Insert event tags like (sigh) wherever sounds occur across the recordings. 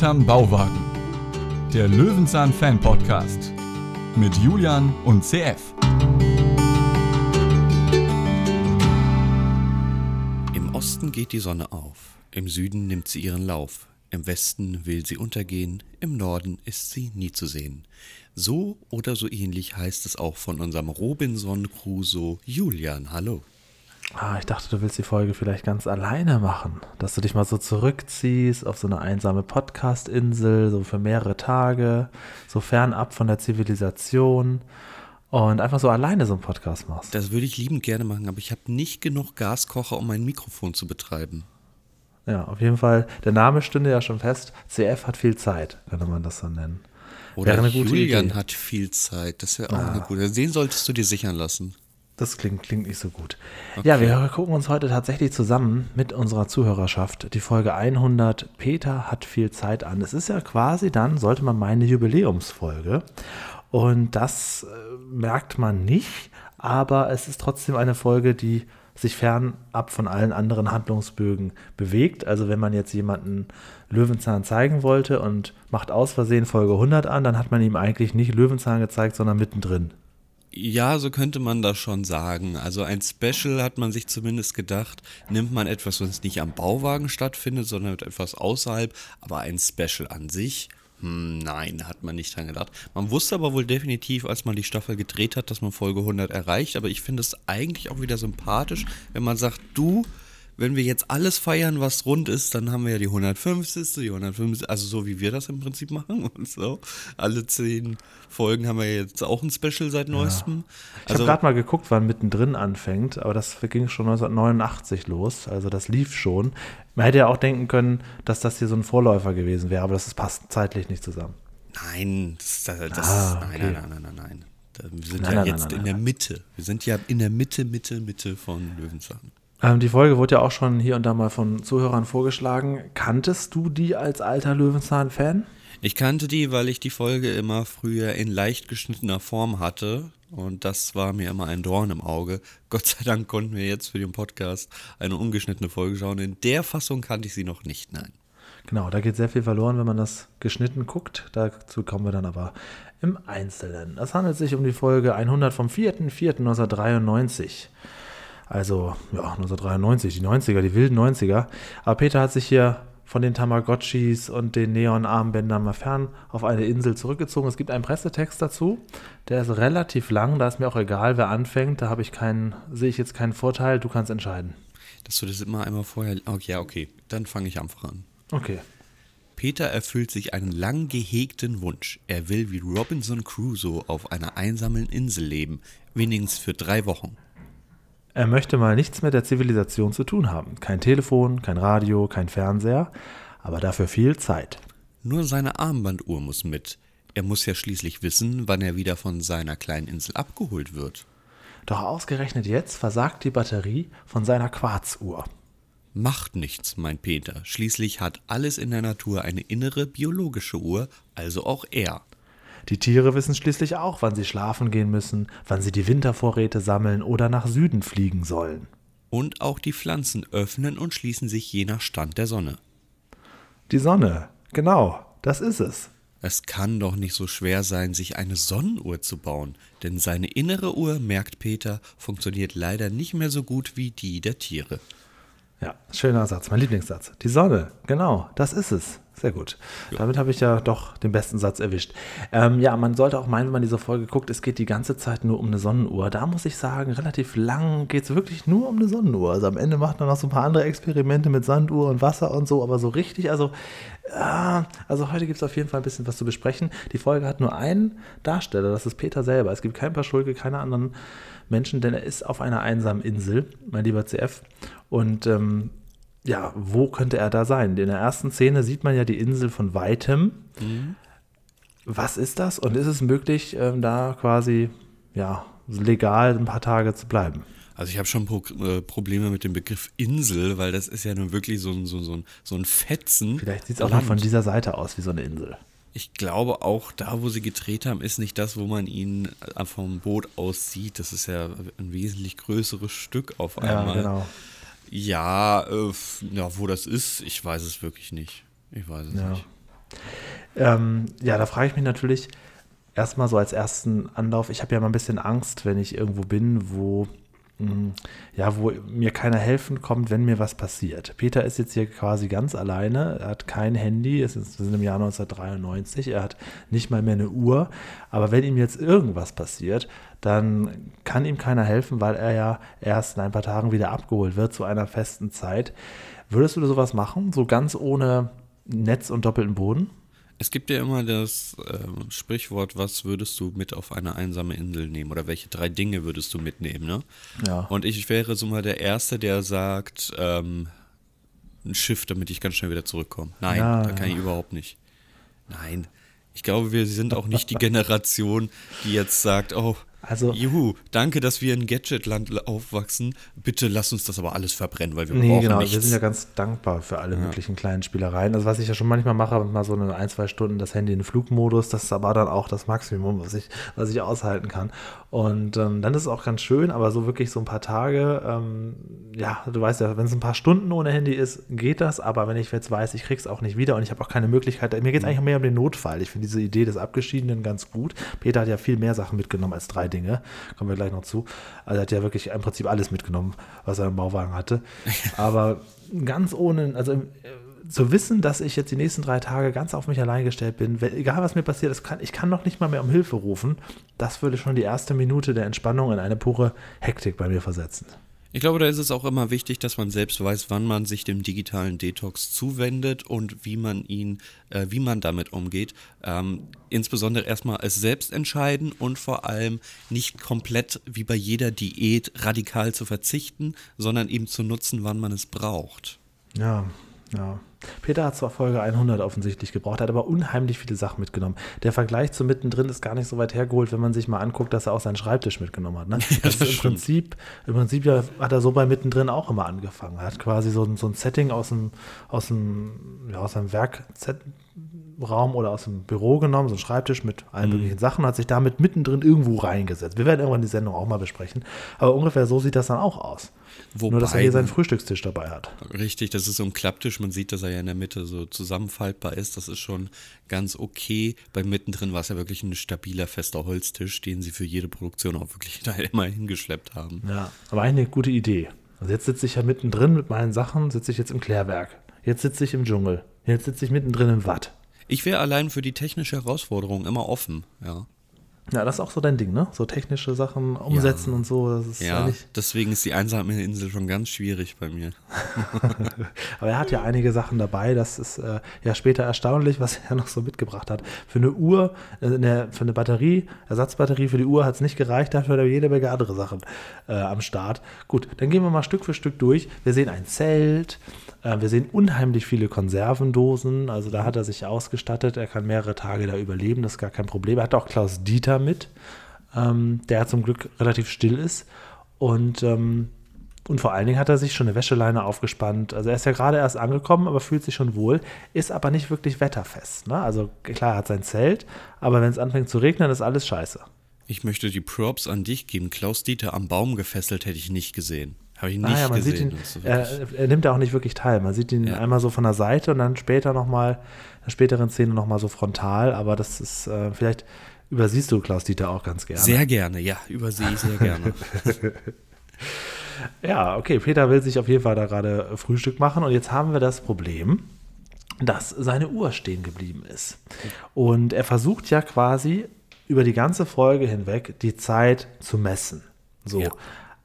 Hinterm Bauwagen. Der Löwenzahn Fan Podcast mit Julian und CF. Im Osten geht die Sonne auf, im Süden nimmt sie ihren Lauf, im Westen will sie untergehen, im Norden ist sie nie zu sehen. So oder so ähnlich heißt es auch von unserem Robinson Crusoe Julian. Hallo. Ah, ich dachte, du willst die Folge vielleicht ganz alleine machen. Dass du dich mal so zurückziehst auf so eine einsame Podcast-Insel, so für mehrere Tage, so fernab von der Zivilisation und einfach so alleine so einen Podcast machst. Das würde ich liebend gerne machen, aber ich habe nicht genug Gaskocher, um mein Mikrofon zu betreiben. Ja, auf jeden Fall. Der Name stünde ja schon fest. CF hat viel Zeit, könnte man das so nennen. Oder Julian Idee. hat viel Zeit. Das wäre auch ah. eine gute. Den solltest du dir sichern lassen. Das klingt, klingt nicht so gut. Okay. Ja, wir gucken uns heute tatsächlich zusammen mit unserer Zuhörerschaft die Folge 100 Peter hat viel Zeit an. Es ist ja quasi dann, sollte man meinen, eine Jubiläumsfolge. Und das äh, merkt man nicht, aber es ist trotzdem eine Folge, die sich fernab von allen anderen Handlungsbögen bewegt. Also wenn man jetzt jemanden Löwenzahn zeigen wollte und macht aus Versehen Folge 100 an, dann hat man ihm eigentlich nicht Löwenzahn gezeigt, sondern mittendrin. Ja, so könnte man das schon sagen. Also ein Special hat man sich zumindest gedacht, nimmt man etwas, was nicht am Bauwagen stattfindet, sondern etwas außerhalb, aber ein Special an sich, hm, nein, hat man nicht dran gedacht. Man wusste aber wohl definitiv, als man die Staffel gedreht hat, dass man Folge 100 erreicht, aber ich finde es eigentlich auch wieder sympathisch, wenn man sagt, du, wenn wir jetzt alles feiern, was rund ist, dann haben wir ja die 150. Die 150. Also so wie wir das im Prinzip machen (laughs) und so. Alle zehn Folgen haben wir jetzt auch ein Special seit neuestem. Ja. Ich also, habe gerade mal geguckt, wann mittendrin anfängt, aber das ging schon 1989 los. Also das lief schon. Man hätte ja auch denken können, dass das hier so ein Vorläufer gewesen wäre, aber das passt zeitlich nicht zusammen. Nein, das, das, das ah, okay. nein, nein, nein, nein, nein. Wir sind nein, ja nein, jetzt nein, in der Mitte. Wir sind ja in der Mitte, Mitte, Mitte von Löwenzahn. Ähm, die Folge wurde ja auch schon hier und da mal von Zuhörern vorgeschlagen. Kanntest du die als alter Löwenzahn-Fan? Ich kannte die, weil ich die Folge immer früher in leicht geschnittener Form hatte. Und das war mir immer ein Dorn im Auge. Gott sei Dank konnten wir jetzt für den Podcast eine ungeschnittene Folge schauen. In der Fassung kannte ich sie noch nicht, nein. Genau, da geht sehr viel verloren, wenn man das geschnitten guckt. Dazu kommen wir dann aber im Einzelnen. Es handelt sich um die Folge 100 vom 4.4.1993. Also, ja, 1993, die 90er, die wilden 90er. Aber Peter hat sich hier von den Tamagotchis und den Neon-Armbändern mal fern auf eine Insel zurückgezogen. Es gibt einen Pressetext dazu, der ist relativ lang, da ist mir auch egal, wer anfängt, da habe ich keinen, sehe ich jetzt keinen Vorteil, du kannst entscheiden. Dass du das immer einmal vorher, okay, ja, okay, dann fange ich einfach an. Okay. Peter erfüllt sich einen lang gehegten Wunsch. Er will wie Robinson Crusoe auf einer einsamen Insel leben, wenigstens für drei Wochen. Er möchte mal nichts mit der Zivilisation zu tun haben. Kein Telefon, kein Radio, kein Fernseher, aber dafür viel Zeit. Nur seine Armbanduhr muss mit. Er muss ja schließlich wissen, wann er wieder von seiner kleinen Insel abgeholt wird. Doch ausgerechnet jetzt versagt die Batterie von seiner Quarzuhr. Macht nichts, meint Peter. Schließlich hat alles in der Natur eine innere biologische Uhr, also auch er. Die Tiere wissen schließlich auch, wann sie schlafen gehen müssen, wann sie die Wintervorräte sammeln oder nach Süden fliegen sollen. Und auch die Pflanzen öffnen und schließen sich je nach Stand der Sonne. Die Sonne, genau, das ist es. Es kann doch nicht so schwer sein, sich eine Sonnenuhr zu bauen, denn seine innere Uhr, merkt Peter, funktioniert leider nicht mehr so gut wie die der Tiere. Ja, schöner Satz, mein Lieblingssatz. Die Sonne, genau, das ist es. Sehr gut. Ja. Damit habe ich ja doch den besten Satz erwischt. Ähm, ja, man sollte auch meinen, wenn man diese Folge guckt, es geht die ganze Zeit nur um eine Sonnenuhr. Da muss ich sagen, relativ lang geht es wirklich nur um eine Sonnenuhr. Also am Ende macht man noch so ein paar andere Experimente mit Sanduhr und Wasser und so, aber so richtig, also, äh, also heute gibt es auf jeden Fall ein bisschen was zu besprechen. Die Folge hat nur einen Darsteller, das ist Peter selber. Es gibt kein Paschulke, keine anderen Menschen, denn er ist auf einer einsamen Insel, mein lieber CF. Und ähm, ja, wo könnte er da sein? In der ersten Szene sieht man ja die Insel von weitem. Mhm. Was ist das? Und ist es möglich, ähm, da quasi ja, legal ein paar Tage zu bleiben? Also ich habe schon Pro äh, Probleme mit dem Begriff Insel, weil das ist ja nun wirklich so ein, so, so ein, so ein Fetzen. Vielleicht sieht es auch noch von dieser Seite aus wie so eine Insel. Ich glaube auch, da wo sie gedreht haben, ist nicht das, wo man ihn äh, vom Boot aus sieht. Das ist ja ein wesentlich größeres Stück auf einmal. Ja, genau. Ja, äh, ja, wo das ist, ich weiß es wirklich nicht. Ich weiß es ja. nicht. Ähm, ja, da frage ich mich natürlich erstmal so als ersten Anlauf, ich habe ja mal ein bisschen Angst, wenn ich irgendwo bin, wo hm, ja, wo mir keiner helfen kommt, wenn mir was passiert. Peter ist jetzt hier quasi ganz alleine, er hat kein Handy, es ist, wir sind im Jahr 1993, er hat nicht mal mehr eine Uhr, aber wenn ihm jetzt irgendwas passiert, dann kann ihm keiner helfen, weil er ja erst in ein paar Tagen wieder abgeholt wird zu einer festen Zeit. Würdest du sowas machen, so ganz ohne Netz und doppelten Boden? Es gibt ja immer das äh, Sprichwort, was würdest du mit auf eine einsame Insel nehmen oder welche drei Dinge würdest du mitnehmen, ne? Ja. Und ich wäre so mal der Erste, der sagt, ähm, ein Schiff, damit ich ganz schnell wieder zurückkomme. Nein, Ja, da kann ja. ich überhaupt nicht. Nein. Ich glaube, wir sind auch nicht die Generation, die jetzt sagt, oh, Also- juhu, danke, dass wir in Gadgetland aufwachsen. Bitte lass uns das aber alles verbrennen, weil wir Nee, brauchen genau. nichts. Wir sind ja ganz dankbar für alle möglichen kleinen Spielereien. Also was ich ja schon manchmal mache, mal so eine ein, zwei Stunden das Handy in Flugmodus, das ist aber dann auch das Maximum, was ich, was ich aushalten kann. Und ähm, dann ist es auch ganz schön, aber so wirklich so ein paar Tage, ähm, ja, du weißt ja, wenn es ein paar Stunden ohne Handy ist, geht das, aber wenn ich jetzt weiß, ich krieg's auch nicht wieder und ich habe auch keine Möglichkeit, mir geht es eigentlich mehr um den Notfall. Ich finde diese Idee des Abgeschiedenen ganz gut. Peter hat ja viel mehr Sachen mitgenommen als drei Dinge, kommen wir gleich noch zu. Also er hat ja wirklich im Prinzip alles mitgenommen, was er im Bauwagen hatte. (laughs) Aber ganz ohne, also äh, zu wissen, dass ich jetzt die nächsten drei Tage ganz auf mich allein gestellt bin, egal was mir passiert, kann, ich kann noch nicht mal mehr um Hilfe rufen, das würde schon die erste Minute der Entspannung in eine pure Hektik bei mir versetzen. Ich glaube, da ist es auch immer wichtig, dass man selbst weiß, wann man sich dem digitalen Detox zuwendet und wie man ihn, äh, wie man damit umgeht. Ähm, insbesondere erstmal es selbst entscheiden und vor allem nicht komplett wie bei jeder Diät radikal zu verzichten, sondern eben zu nutzen, wann man es braucht. Ja, ja. Peter hat zwar Folge 100 offensichtlich gebraucht, hat aber unheimlich viele Sachen mitgenommen. Der Vergleich zu mittendrin ist gar nicht so weit hergeholt, wenn man sich mal anguckt, dass er auch seinen Schreibtisch mitgenommen hat. Ne? (laughs) Das ist im. Prinzip, im Prinzip ja, hat er so bei mittendrin auch immer angefangen. Er hat quasi so, ein- so ein Setting aus dem, aus dem, ja, aus seinem Werkraum oder aus dem Büro genommen, so ein Schreibtisch mit allen möglichen Sachen, hat sich damit mittendrin irgendwo reingesetzt. Wir werden irgendwann die Sendung auch mal besprechen. Aber ungefähr so sieht das dann auch aus. Nur, dass er hier Wobei- seinen Frühstückstisch dabei hat. Richtig, das ist so ein Klapptisch. Man sieht, dass er ja in der Mitte so zusammenfaltbar ist. Das ist schon ganz okay. Beim mittendrin war es ja wirklich ein stabiler, fester Holztisch, den sie für jede Produktion auch wirklich (laughs) da immer hingeschleppt haben. Ja, aber eigentlich eine gute Idee. Also jetzt sitze ich ja mittendrin mit meinen Sachen, sitze ich jetzt im Klärwerk. Jetzt sitze ich im Dschungel. Jetzt sitze ich mittendrin im Watt. Ich wäre allein für die technische Herausforderung immer offen, ja. Ja, das ist auch so dein Ding, ne? So technische Sachen umsetzen und so. Das ist Ja, deswegen ist die einsame Insel schon ganz schwierig bei mir. (laughs) aber er hat ja einige Sachen dabei. Das ist äh, ja später erstaunlich, was er noch so mitgebracht hat. Für eine Uhr, äh, eine, für eine Batterie, Ersatzbatterie für die Uhr hat es nicht gereicht. Dafür hat er jede Menge andere Sachen äh, am Start. Gut, dann gehen wir mal Stück für Stück durch. Wir sehen ein Zelt. Äh, wir sehen unheimlich viele Konservendosen. Also da hat er sich ausgestattet. Er kann mehrere Tage da überleben. Das ist gar kein Problem. Er hat auch Klaus Dieter mit, ähm, der zum Glück relativ still ist. Und ähm, und vor allen Dingen hat er sich schon eine Wäscheleine aufgespannt. Also er ist ja gerade erst angekommen, aber fühlt sich schon wohl, ist aber nicht wirklich wetterfest. Ne? Also klar, er hat sein Zelt, aber wenn es anfängt zu regnen, ist alles scheiße. Ich möchte die Props an dich geben. Klaus Dieter am Baum gefesselt hätte ich nicht gesehen. Habe ich nicht Ah ja, man gesehen. sieht ihn, er, er nimmt da auch nicht wirklich teil. Man sieht ihn Ja. einmal so von der Seite und dann später nochmal, in der späteren Szene nochmal so frontal, aber das ist, äh, vielleicht übersiehst du Klaus Dieter auch ganz gerne. sehr gerne, ja, übersehe ich sehr gerne. (laughs) Ja, okay, Peter will sich auf jeden Fall da gerade Frühstück machen und jetzt haben wir das Problem, dass seine Uhr stehen geblieben ist. Und er versucht ja quasi über die ganze Folge hinweg die Zeit zu messen. So. Ja.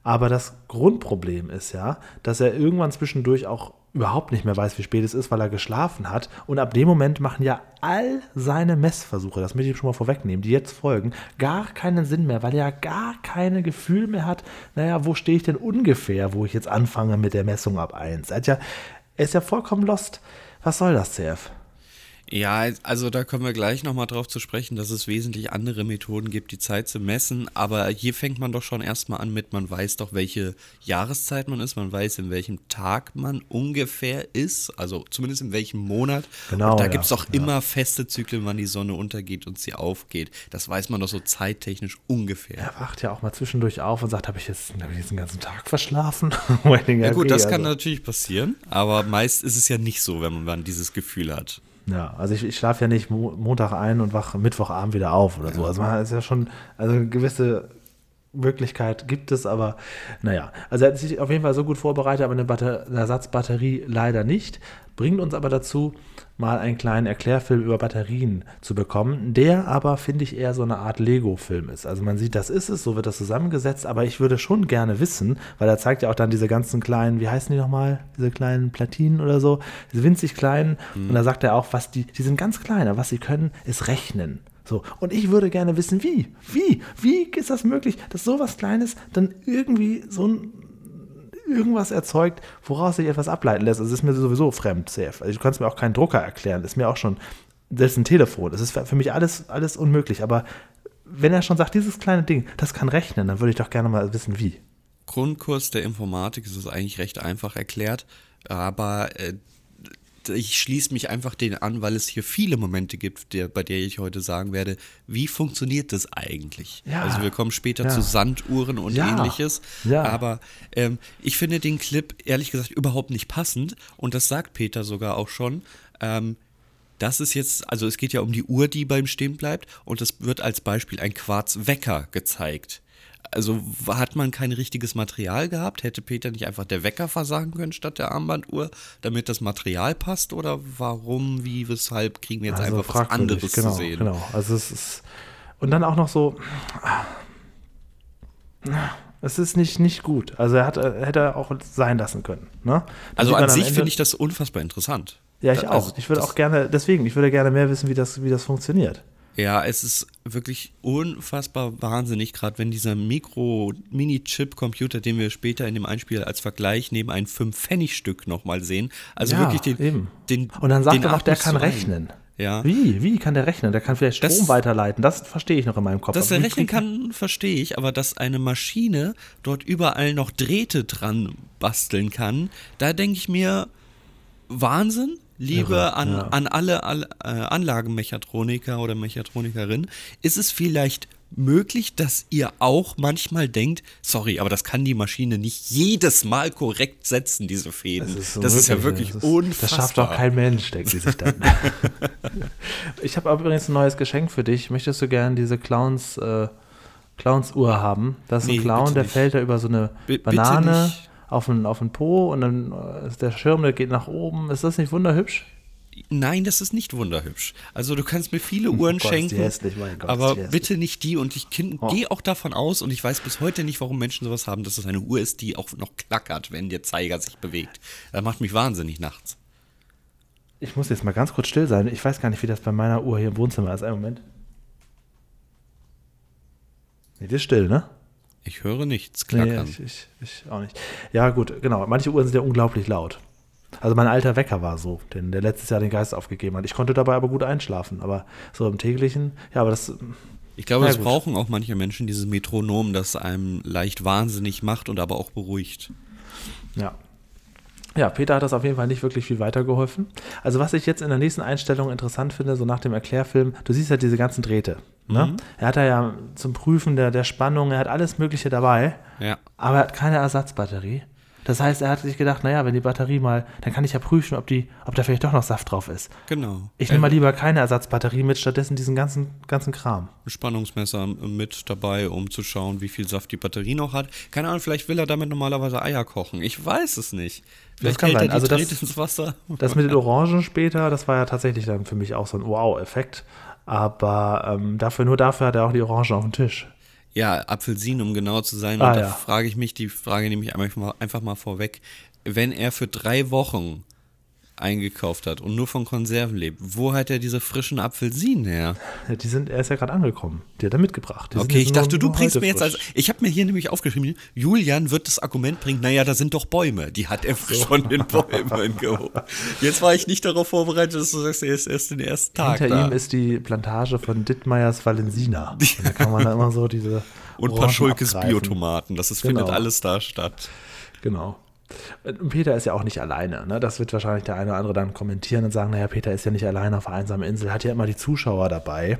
Aber das Grundproblem ist ja, dass er irgendwann zwischendurch auch überhaupt nicht mehr weiß, wie spät es ist, weil er geschlafen hat. Und ab dem Moment machen ja all seine Messversuche, das möchte ich schon mal vorwegnehmen, die jetzt folgen, gar keinen Sinn mehr, weil er ja gar keine Gefühl mehr hat, naja, wo stehe ich denn ungefähr, wo ich jetzt anfange mit der Messung ab 1. Er, ja, er ist ja vollkommen lost. Was soll das, CF? Ja, also da kommen wir gleich nochmal drauf zu sprechen, dass es wesentlich andere Methoden gibt, die Zeit zu messen. Aber hier fängt man doch schon erstmal an mit, man weiß doch, welche Jahreszeit man ist, man weiß, in welchem Tag man ungefähr ist, also zumindest in welchem Monat. Genau, Und da ja, gibt es auch ja. immer feste Zyklen, wann die Sonne untergeht und sie aufgeht. Das weiß man doch so zeittechnisch ungefähr. Er wacht ja auch mal zwischendurch auf und sagt, habe ich, jetzt, hab ich jetzt den ganzen Tag verschlafen? (laughs) ja Ja gut, das kann natürlich passieren, aber meist ist es ja nicht so, wenn man dieses Gefühl hat. Ja, also ich, ich schlafe ja nicht Mo Montag ein und wache Mittwochabend wieder auf oder so. Also man ist ja schon, also eine gewisse Möglichkeit gibt es, aber naja. Also er hat sich auf jeden Fall so gut vorbereitet, aber eine, Batter eine Ersatzbatterie leider nicht. Bringt uns aber dazu, mal einen kleinen Erklärfilm über Batterien zu bekommen, der aber, finde ich, eher so eine Art Lego-Film ist. Also man sieht, das ist es, so wird das zusammengesetzt, aber ich würde schon gerne wissen, weil er zeigt ja auch dann diese ganzen kleinen, wie heißen die nochmal, diese kleinen Platinen oder so, diese winzig kleinen, mhm. und da sagt er auch, was die, die sind ganz klein, aber was sie können, ist rechnen. So, und ich würde gerne wissen, wie, wie, wie ist das möglich, dass sowas Kleines dann irgendwie so ein irgendwas erzeugt, woraus sich etwas ableiten lässt. Also es ist mir sowieso fremd, safe. Also du kannst mir auch keinen Drucker erklären, das ist mir auch schon, selbst ein Telefon, das ist für mich alles, alles unmöglich. Aber wenn er schon sagt, dieses kleine Ding, das kann rechnen, dann würde ich doch gerne mal wissen, wie. Grundkurs der Informatik ist es eigentlich recht einfach erklärt, aber äh, ich schließe mich einfach den an, weil es hier viele Momente gibt, der, bei der ich heute sagen werde, wie funktioniert das eigentlich? Ja, also wir kommen später ja. zu Sanduhren und ja, ähnliches. Aber ähm, ich finde den Clip ehrlich gesagt überhaupt nicht passend und das sagt Peter sogar auch schon. Ähm, das ist jetzt, also es geht ja um die Uhr, die beim Stehen bleibt und es wird als Beispiel ein Quarzwecker gezeigt also hat man kein richtiges Material gehabt? Hätte Peter nicht einfach der Wecker versagen können statt der Armbanduhr, damit das Material passt? Oder warum, wie, weshalb kriegen wir jetzt also einfach was anderes genau, zu sehen? Genau, also es ist. Und dann auch noch so. Es ist nicht, nicht gut. Also er hat, hätte auch sein lassen können. Ne? Also an sich finde ich das unfassbar interessant. Ja, ich also, auch. Ich würde auch gerne, deswegen, ich würde gerne mehr wissen, wie das, wie das funktioniert. Ja, es ist wirklich unfassbar wahnsinnig, gerade wenn dieser Mikro-Mini-Chip-Computer, den wir später in dem Einspiel als Vergleich neben ein 5-Pfennig-Stück nochmal sehen. Also ja, wirklich den, eben. den. Und dann sagt er noch, der kann rechnen. Ja. Wie? Wie kann der rechnen? Der kann vielleicht Strom das, weiterleiten. Das verstehe ich noch in meinem Kopf. Dass er rechnen kann, verstehe ich, aber dass eine Maschine dort überall noch Drähte dran basteln kann, da denke ich mir, Wahnsinn. Liebe Irre, an, ja. an alle, alle äh, Anlagenmechatroniker oder Mechatronikerinnen, ist es vielleicht möglich, dass ihr auch manchmal denkt, sorry, aber das kann die Maschine nicht jedes Mal korrekt setzen, diese Fäden. Das ist, so das ist ja wirklich das ist, unfassbar. Das schafft doch kein Mensch, denkt sie sich dann. (laughs) ich habe übrigens ein neues Geschenk für dich. Möchtest du gerne diese Clowns, äh, Clowns Uhr haben? Das ist nee, ein Clown, der fällt da über so eine B Banane auf den, auf den Po und dann ist der Schirm, der geht nach oben. Ist das nicht wunderhübsch? Nein, das ist nicht wunderhübsch. Also du kannst mir viele Uhren oh Gott, schenken, hässlich, Gott, aber bitte nicht die. Und ich oh. gehe auch davon aus, und ich weiß bis heute nicht, warum Menschen sowas haben, dass es eine Uhr ist, die auch noch klackert, wenn der Zeiger sich bewegt. Das macht mich wahnsinnig nachts. Ich muss jetzt mal ganz kurz still sein. Ich weiß gar nicht, wie das bei meiner Uhr hier im Wohnzimmer ist. Einen Moment. Nee, die ist still, ne? Ich höre nichts klackern. Nee, ich, ich, ich, auch nicht. Ja, gut, genau. Manche Uhren sind ja unglaublich laut. Also mein alter Wecker war so, den, der letztes Jahr den Geist aufgegeben hat. Ich konnte dabei aber gut einschlafen. Aber so im täglichen, ja, aber das. Ich glaube, das brauchen auch manche Menschen, dieses Metronom, das einem leicht wahnsinnig macht und aber auch beruhigt. Ja, ja, Peter hat das auf jeden Fall nicht wirklich viel weitergeholfen. Also was ich jetzt in der nächsten Einstellung interessant finde, so nach dem Erklärfilm, du siehst ja diese ganzen Drähte. Ne? Mhm. Er hat da ja zum Prüfen der, der Spannung, er hat alles Mögliche dabei, ja. aber er hat keine Ersatzbatterie. Das heißt, er hat sich gedacht, naja, wenn die Batterie mal, dann kann ich ja prüfen, ob, die, ob da vielleicht doch noch Saft drauf ist. Genau. Ich nehme mal lieber keine Ersatzbatterie mit, stattdessen diesen ganzen, ganzen Kram. Spannungsmesser mit dabei, um zu schauen, wie viel Saft die Batterie noch hat. Keine Ahnung, vielleicht will er damit normalerweise Eier kochen. Ich weiß es nicht. Vielleicht das kann sein. Also das, ins Wasser. Das mit den Orangen später, das war ja tatsächlich dann für mich auch so ein Wow-Effekt. Aber ähm, dafür, nur dafür hat er auch die Orange auf dem Tisch. Ja, Apfelsinen, um genau zu sein. Ah, und da ja. frage ich mich, die Frage nehme ich einfach mal, einfach mal vorweg. Wenn er für drei Wochen eingekauft hat und nur von Konserven lebt, wo hat er diese frischen Apfelsinen her? Die sind, er ist ja gerade angekommen. Die hat er mitgebracht. Die okay, ich dachte, du bringst mir jetzt also. Ich habe mir hier nämlich aufgeschrieben, Julian wird das Argument bringen, naja, da sind doch Bäume. Die hat er so. von den Bäumen geholt. Jetzt war ich nicht darauf vorbereitet, dass du sagst, er ist erst den ersten Tag. Hinter da. ihm ist die Plantage von Dittmeiers Valensina. da kann man da immer so diese. (laughs) Und Paschulkes Biotomaten. Das ist, genau. findet alles da statt. Genau. Und Peter ist ja auch nicht alleine. Ne? Das wird wahrscheinlich der eine oder andere dann kommentieren und sagen, naja, Peter ist ja nicht alleine auf einer einsamen Insel, hat ja immer die Zuschauer dabei.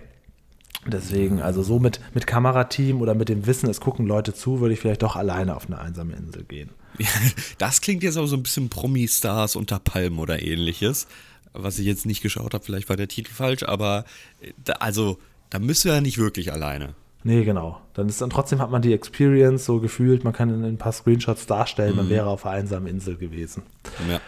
Deswegen, also so mit, mit Kamerateam oder mit dem Wissen, es gucken Leute zu, würde ich vielleicht doch alleine auf eine einsame Insel gehen. (laughs) das klingt jetzt auch so ein bisschen Promi-Stars unter Palmen oder ähnliches. was ich jetzt nicht geschaut habe, vielleicht war der Titel falsch, aber äh, da, also da müsst ihr ja nicht wirklich alleine. Nee, genau. Dann ist dann trotzdem hat man die Experience so gefühlt, man kann in ein paar Screenshots darstellen, man wäre auf einer einsamen Insel gewesen. Ja.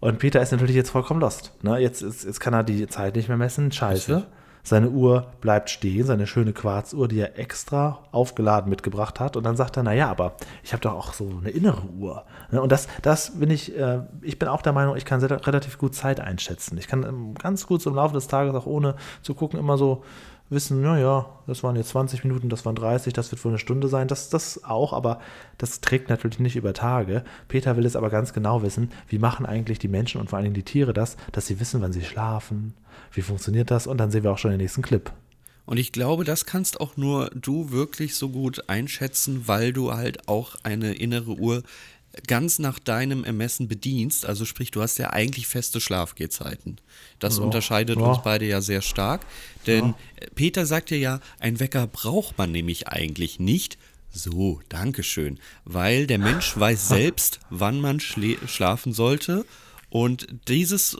Und Peter ist natürlich jetzt vollkommen lost. Ne? Jetzt, ist, jetzt kann er die Zeit nicht mehr messen. Scheiße. Seine Uhr bleibt stehen, seine schöne Quarzuhr, die er extra aufgeladen mitgebracht hat. Und dann sagt er, naja, aber ich habe doch auch so eine innere Uhr. Ne? Und das, das bin ich, äh, ich bin auch der Meinung, ich kann sehr, relativ gut Zeit einschätzen. Ich kann ähm, ganz gut so im Laufe des Tages, auch ohne zu gucken, immer so wissen, naja, das waren jetzt 20 Minuten, das waren 30, das wird wohl eine Stunde sein. Das, das auch, aber das trägt natürlich nicht über Tage. Peter will es aber ganz genau wissen, wie machen eigentlich die Menschen und vor allen Dingen die Tiere das, dass sie wissen, wann sie schlafen, wie funktioniert das und dann sehen wir auch schon den nächsten Clip. Und ich glaube, das kannst auch nur du wirklich so gut einschätzen, weil du halt auch eine innere Uhr ganz nach deinem Ermessen bedienst. Also sprich, du hast ja eigentlich feste Schlafgehzeiten. Das Ja, unterscheidet ja. uns beide ja sehr stark. Denn Ja. Peter sagt dir ja, ein Wecker braucht man nämlich eigentlich nicht. So, Dankeschön. Weil der Mensch weiß (laughs) selbst, wann man schlafen sollte. Und dieses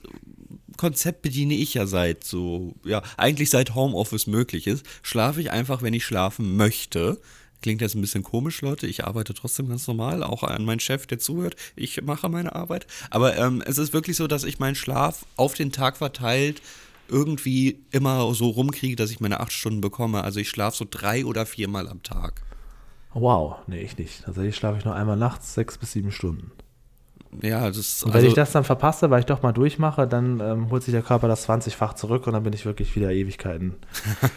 Konzept bediene ich ja seit so, ja, eigentlich seit Homeoffice möglich ist. Schlafe ich einfach, wenn ich schlafen möchte. Klingt jetzt ein bisschen komisch, Leute. Ich arbeite trotzdem ganz normal, auch an meinen Chef, der zuhört. Ich mache meine Arbeit. Aber ähm, es ist wirklich so, dass ich meinen Schlaf auf den Tag verteilt irgendwie immer so rumkriege, dass ich meine acht Stunden bekomme. Also ich schlafe so drei oder viermal am Tag. Wow, nee, ich nicht. Tatsächlich schlafe ich nur einmal nachts, sechs bis sieben Stunden. Ja, das ist Und wenn also, ich das dann verpasse, weil ich doch mal durchmache, dann ähm, holt sich der Körper das 20-fach zurück und dann bin ich wirklich wieder Ewigkeiten.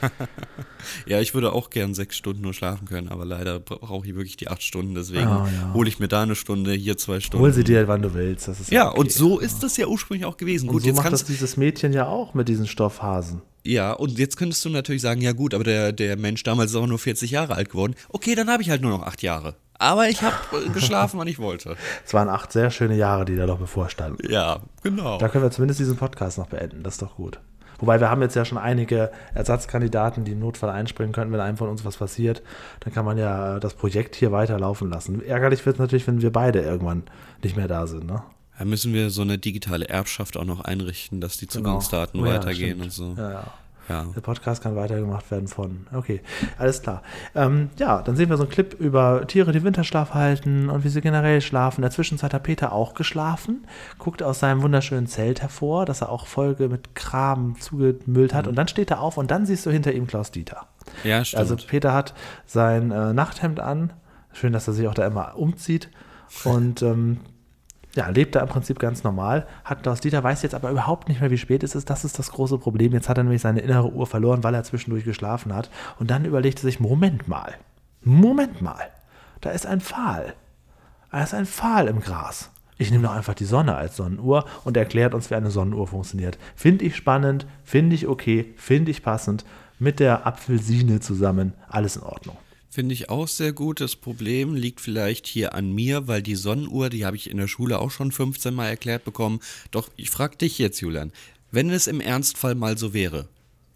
(laughs) ja, ich würde auch gern sechs Stunden nur schlafen können, aber leider brauche ich wirklich die acht Stunden. Deswegen Ah, ja. hole ich mir da eine Stunde, hier zwei Stunden. Hol sie dir, wann du willst. Das ist Ja, okay. und so ist das ja ursprünglich auch gewesen. Und gut, so jetzt macht das dieses Mädchen ja auch mit diesen Stoffhasen. ja, und jetzt könntest du natürlich sagen, ja gut, aber der, der Mensch damals ist auch nur 40 Jahre alt geworden. Okay, dann habe ich halt nur noch acht Jahre. Aber ich habe geschlafen, wann ich wollte. (laughs) Es waren acht sehr schöne Jahre, die da noch bevorstanden. Ja, genau. Da können wir zumindest diesen Podcast noch beenden. Das ist doch gut. Wobei wir haben jetzt ja schon einige Ersatzkandidaten, die im Notfall einspringen könnten, wenn einem von uns was passiert. Dann kann man ja das Projekt hier weiterlaufen lassen. Ärgerlich wird es natürlich, wenn wir beide irgendwann nicht mehr da sind. Ne? Da müssen wir so eine digitale Erbschaft auch noch einrichten, dass die Genau. Zugangsdaten Oh ja, weitergehen stimmt. und so. Ja, ja. Ja. Der Podcast kann weitergemacht werden von. Okay, alles klar. Ähm, ja, dann sehen wir so einen Clip über Tiere, die Winterschlaf halten und wie sie generell schlafen. In der Zwischenzeit hat Peter auch geschlafen, guckt aus seinem wunderschönen Zelt hervor, das er auch Folge mit Kram zugemüllt Mhm. hat. Und dann steht er auf und dann siehst du hinter ihm Klaus Dieter. Ja, stimmt. Also Peter hat sein äh, Nachthemd an. Schön, dass er sich auch da immer umzieht. Und ähm, ja, lebt da im Prinzip ganz normal. Hat Klaus Dieter weiß jetzt aber überhaupt nicht mehr, wie spät es ist. Das ist das große Problem. Jetzt hat er nämlich seine innere Uhr verloren, weil er zwischendurch geschlafen hat. Und dann überlegt er sich, Moment mal, Moment mal, da ist ein Pfahl. Da ist ein Pfahl im Gras. Ich nehme doch einfach die Sonne als Sonnenuhr und erklärt uns, wie eine Sonnenuhr funktioniert. Finde ich spannend, finde ich okay, finde ich passend. Mit der Apfelsine zusammen, alles in Ordnung. Finde ich auch sehr gut. Das Problem liegt vielleicht hier an mir, weil die Sonnenuhr, die habe ich in der Schule auch schon 15 Mal erklärt bekommen. Doch ich frage dich jetzt, Julian, wenn es im Ernstfall mal so wäre,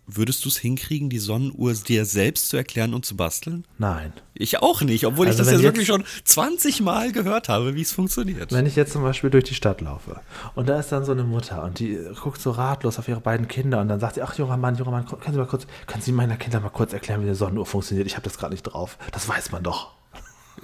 würdest du es hinkriegen, die Sonnenuhr dir selbst zu erklären und zu basteln? Nein. Ich auch nicht, obwohl Also ich das ja jetzt- wirklich schon 20 Mal gehört habe, wie es funktioniert. Wenn ich jetzt zum Beispiel durch die Stadt laufe und da ist dann so eine Mutter und die guckt so ratlos auf ihre beiden Kinder und dann sagt sie, ach junger Mann, junger Mann, können Sie mal kurz, können Sie meiner Kinder mal kurz erklären, wie eine Sonnenuhr funktioniert? Ich habe das gerade nicht drauf. Das weiß man doch.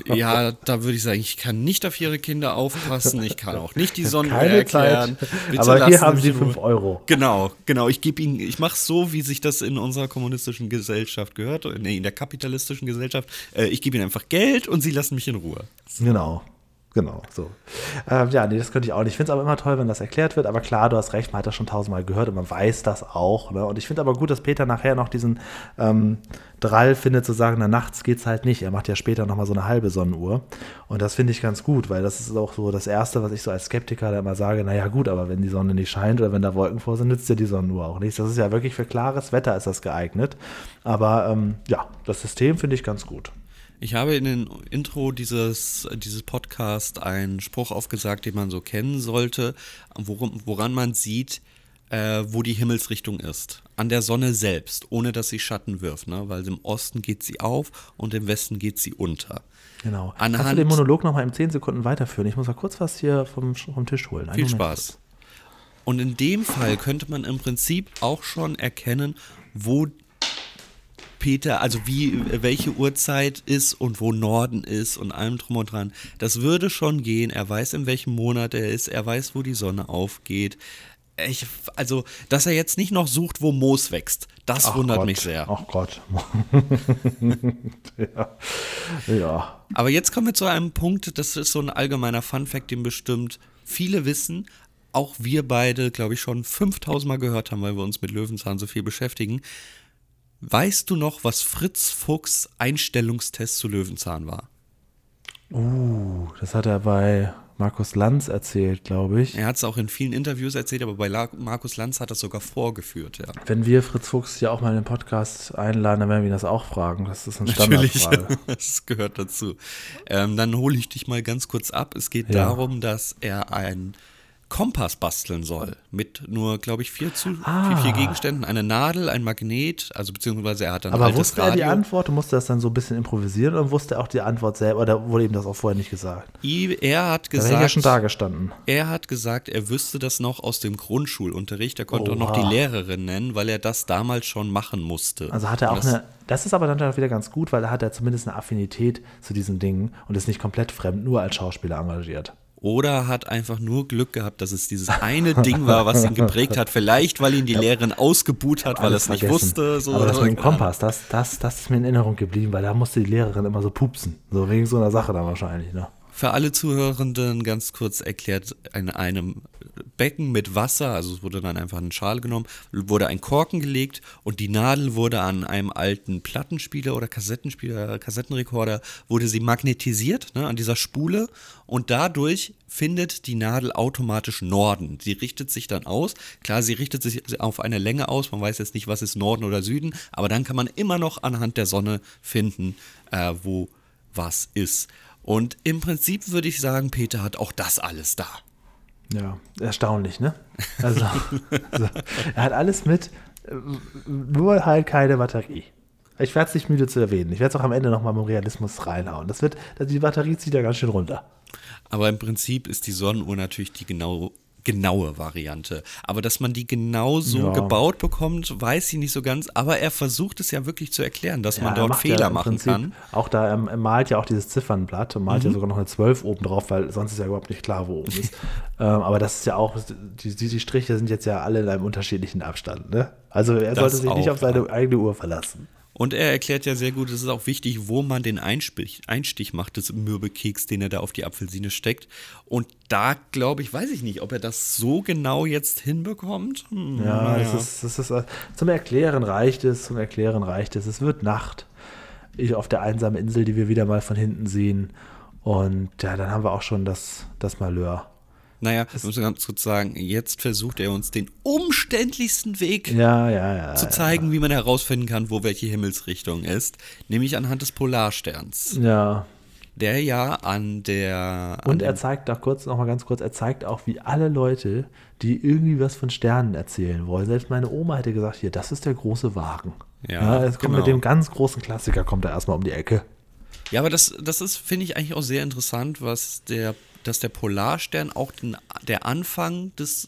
Ja, da würde ich sagen, ich kann nicht auf ihre Kinder aufpassen, ich kann auch nicht die (laughs) Keine erklären. Aber hier haben Sie in 5 Ruhe. Euro. Genau, genau. Ich gebe ihnen, ich mache so, wie sich das in unserer kommunistischen Gesellschaft gehört, nee, in der kapitalistischen Gesellschaft. Äh, ich gebe ihnen einfach Geld und sie lassen mich in Ruhe. Genau. Genau, so. Ähm, ja, nee, das könnte ich auch nicht. Ich finde es aber immer toll, wenn das erklärt wird. Aber klar, du hast recht, man hat das schon tausendmal gehört und man weiß das auch. Ne? Und ich finde aber gut, dass Peter nachher noch diesen ähm, Drall findet, zu sagen, na, nachts geht's halt nicht. Er macht ja später nochmal so eine halbe Sonnenuhr. Und das finde ich ganz gut, weil das ist auch so das Erste, was ich so als Skeptiker da immer sage, naja gut, aber wenn die Sonne nicht scheint oder wenn da Wolken vor sind, nützt ja die Sonnenuhr auch nichts. Das ist ja wirklich für klares Wetter ist das geeignet. Aber ähm, ja, das System finde ich ganz gut. Ich habe in den Intro dieses, dieses Podcast einen Spruch aufgesagt, den man so kennen sollte, worum, woran man sieht, äh, wo die Himmelsrichtung ist. An der Sonne selbst, ohne dass sie Schatten wirft, ne? weil im Osten geht sie auf und im Westen geht sie unter. Genau. Kannst du Anhand- den Monolog nochmal in 10 Sekunden weiterführen? Ich muss mal kurz was hier vom, vom Tisch holen. Einen Viel Moment. Spaß. Und in dem Fall könnte man im Prinzip auch schon erkennen, wo Peter, also wie, welche Uhrzeit ist und wo Norden ist und allem drum und dran. Das würde schon gehen. Er weiß, in welchem Monat er ist. Er weiß, wo die Sonne aufgeht. Ich, also, dass er jetzt nicht noch sucht, wo Moos wächst, das Ach wundert Gott. mich sehr. Ach Gott. (laughs) ja. ja. Aber jetzt kommen wir zu einem Punkt, das ist so ein allgemeiner Fun-Fact, den bestimmt viele wissen. Auch wir beide, glaube ich, schon 5000 Mal gehört haben, weil wir uns mit Löwenzahn so viel beschäftigen. Weißt du noch, was Fritz Fuchs Einstellungstest zu Löwenzahn war? Uh, das hat er bei Markus Lanz erzählt, glaube ich. Er hat es auch in vielen Interviews erzählt, aber bei La Markus Lanz hat er es sogar vorgeführt, ja. Wenn wir Fritz Fuchs ja auch mal in den Podcast einladen, dann werden wir ihn das auch fragen. Das ist eine Standardfrage. (laughs) das gehört dazu. Ähm, dann hole ich dich mal ganz kurz ab. Es geht Ja. darum, dass er einen Kompass basteln soll. Mit nur, glaube ich, vier, zu, Ah. vier, vier Gegenständen. Eine Nadel, ein Magnet, also beziehungsweise er hat ein Aber wusste er die Radio. Antwort und musste das dann so ein bisschen improvisieren oder wusste er auch die Antwort selber oder wurde ihm das auch vorher nicht gesagt? I- Er hat wäre ich ja gesagt, schon da gestanden. er hat gesagt, er wüsste das noch aus dem Grundschulunterricht. Er konnte auch noch Oha. die Lehrerin nennen, weil er das damals schon machen musste. Also hat er auch das, eine. Das ist aber dann wieder ganz gut, weil da hat er zumindest eine Affinität zu diesen Dingen und ist nicht komplett fremd, nur als Schauspieler engagiert. Oder hat einfach nur Glück gehabt, dass es dieses eine Ding war, was ihn geprägt hat. Vielleicht, weil ihn die Lehrerin ausgebuht hat, weil er es nicht wusste. So aber das mit dem Kompass, das, das, das ist mir in Erinnerung geblieben, weil da musste die Lehrerin immer so pupsen. So wegen so einer Sache dann wahrscheinlich, ne? Für alle Zuhörenden ganz kurz erklärt, in einem Becken mit Wasser, also es wurde dann einfach eine Schale genommen, wurde ein Korken gelegt und die Nadel wurde an einem alten Plattenspieler oder Kassettenspieler, Kassettenrekorder, wurde sie magnetisiert ne, an dieser Spule und dadurch findet die Nadel automatisch Norden. Sie richtet sich dann aus. Klar, sie richtet sich auf eine Länge aus. Man weiß jetzt nicht, was ist Norden oder Süden, aber dann kann man immer noch anhand der Sonne finden, äh, wo was ist. Und im Prinzip würde ich sagen, Peter hat auch das alles da. Ja, erstaunlich, ne? Also, (laughs) also er hat alles mit, äh, nur halt keine Batterie. Ich werde es nicht müde zu erwähnen. Ich werde es auch am Ende nochmal mit dem Realismus reinhauen. Das wird, die Batterie zieht ja ganz schön runter. Aber im Prinzip ist die Sonnenuhr natürlich die genau, genaue Variante. Aber dass man die genau so Ja. gebaut bekommt, weiß ich nicht so ganz. Aber er versucht es ja wirklich zu erklären, dass man Ja, er dort Fehler ja machen Prinzip kann. Auch da, ähm, er malt ja auch dieses Ziffernblatt und malt ja sogar noch eine 12 oben drauf, weil sonst ist ja überhaupt nicht klar, wo oben ist. (laughs) ähm, aber das ist ja auch, die, die, Striche sind jetzt ja alle in einem unterschiedlichen Abstand, ne? Also er Das sollte sich nicht auch, auf seine eigene Uhr verlassen. Und er erklärt ja sehr gut, es ist auch wichtig, wo man den Einstich, Einstich macht des Mürbekeks, den er da auf die Apfelsine steckt. Und da glaube ich, weiß ich nicht, ob er das so genau jetzt hinbekommt. Hm, Ja, naja. das ist, das ist, zum Erklären reicht es, zum Erklären reicht es. Es wird Nacht. Ich auf der einsamen Insel, die wir wieder mal von hinten sehen. Und ja, dann haben wir auch schon das, das Malheur. Naja, ich muss ganz kurz sagen, jetzt versucht er uns den umständlichsten Weg Ja, ja, ja. zu zeigen, wie man herausfinden kann, wo welche Himmelsrichtung ist. Nämlich anhand des Polarsterns, Ja. der ja an der. An Und er zeigt auch kurz, noch mal ganz kurz, er zeigt auch, wie alle Leute, die irgendwie was von Sternen erzählen wollen. Selbst meine Oma hätte gesagt, hier, das ist der große Wagen. Ja, es kommt genau. mit dem ganz großen Klassiker, kommt er erstmal um die Ecke. Ja, aber das, das ist, finde ich, eigentlich auch sehr interessant, was der, dass der Polarstern auch den, der Anfang des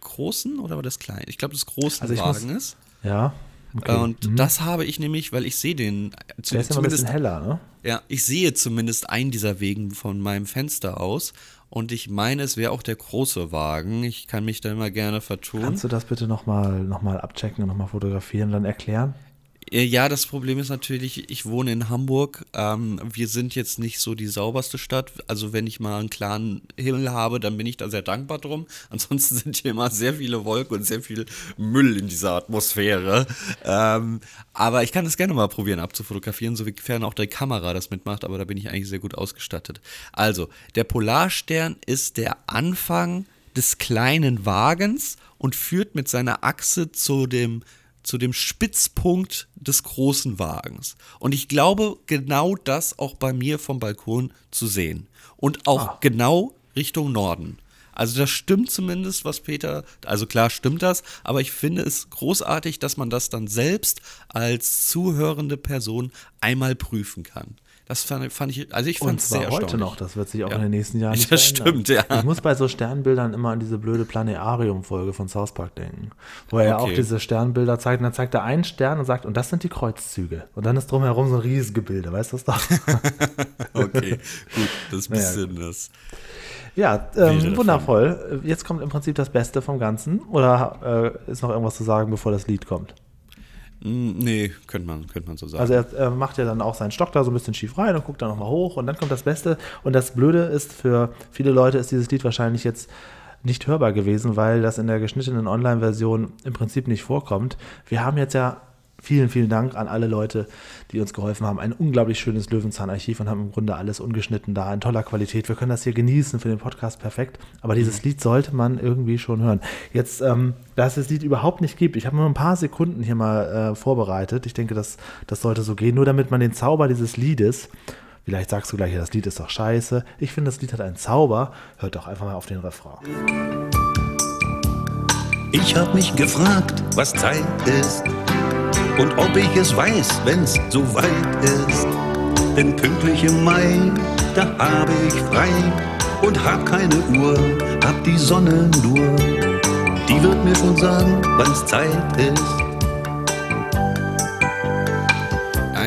großen oder war das kleinen? Ich glaube, des großen Also ich muss- Wagen ist. Ja. Okay. Und das habe ich nämlich, weil ich sehe den, zu, der ist immer ein bisschen heller, ne? ja, ich sehe zumindest einen dieser Wegen von meinem Fenster aus. Und ich meine, es wäre auch der große Wagen. Ich kann mich da immer gerne vertun. Kannst du das bitte nochmal noch mal abchecken und nochmal fotografieren und dann erklären? Äh, Ja, das Problem ist natürlich, ich wohne in Hamburg. Ähm, wir sind jetzt nicht so die sauberste Stadt. Also wenn ich mal einen klaren Himmel habe, dann bin ich da sehr dankbar drum. (laughs) Ansonsten sind hier immer sehr viele Wolken und sehr viel Müll in dieser Atmosphäre. Ähm, aber ich kann das gerne mal probieren abzufotografieren, sofern auch die Kamera das mitmacht. Aber da bin ich eigentlich sehr gut ausgestattet. Also, der Polarstern ist der Anfang des kleinen Wagens und führt mit seiner Achse zu dem zu dem Spitzpunkt des großen Wagens. Und ich glaube, genau das auch bei mir vom Balkon zu sehen. Und auch Ah. genau Richtung Norden. Also das stimmt zumindest, was Peter, also klar stimmt das, aber ich finde es großartig, dass man das dann selbst als zuhörende Person einmal prüfen kann. Das fand, fand ich, also ich fand es sehr heute noch, das wird sich auch Ja. in den nächsten Jahren nicht Das verändern. stimmt, ja. Ich muss bei so Sternbildern immer an diese blöde Planearium-Folge von South Park denken, wo er ja auch Okay. diese Sternbilder zeigt und dann zeigt er einen Stern und sagt, und das sind die Kreuzzüge. Und dann ist drumherum so ein riesige Bilder, weißt du das doch? (laughs) Okay, gut, das ist ein Naja, bisschen das. ja, ähm, davon. wundervoll. Jetzt kommt im Prinzip das Beste vom Ganzen. Oder äh, ist noch irgendwas zu sagen, bevor das Lied kommt? Hm, Nee, könnte man, könnte man so sagen. Also er, er macht ja dann auch seinen Stock da so ein bisschen schief rein und guckt dann nochmal hoch und dann kommt das Beste. Und das Blöde ist, für viele Leute ist dieses Lied wahrscheinlich jetzt nicht hörbar gewesen, weil das in der geschnittenen Online-Version im Prinzip nicht vorkommt. Wir haben jetzt ja vielen, vielen Dank an alle Leute, die uns geholfen haben. Ein unglaublich schönes Löwenzahn-Archiv und haben im Grunde alles ungeschnitten da in toller Qualität. Wir können das hier genießen für den Podcast perfekt, aber dieses Lied sollte man irgendwie schon hören. Jetzt, ähm, da es das Lied überhaupt nicht gibt, ich habe nur ein paar Sekunden hier mal äh, vorbereitet. Ich denke, das, das sollte so gehen, nur damit man den Zauber dieses Liedes Vielleicht sagst du gleich, ja, das Lied ist doch scheiße. Ich finde, das Lied hat einen Zauber. Hört doch einfach mal auf den Refrain. Ich hab mich gefragt, was Zeit ist und ob ich es weiß, wenn's so weit ist. Denn pünktlich im Mai, da habe ich frei und hab keine Uhr, hab die Sonne nur. Die wird mir schon sagen, wann's Zeit ist.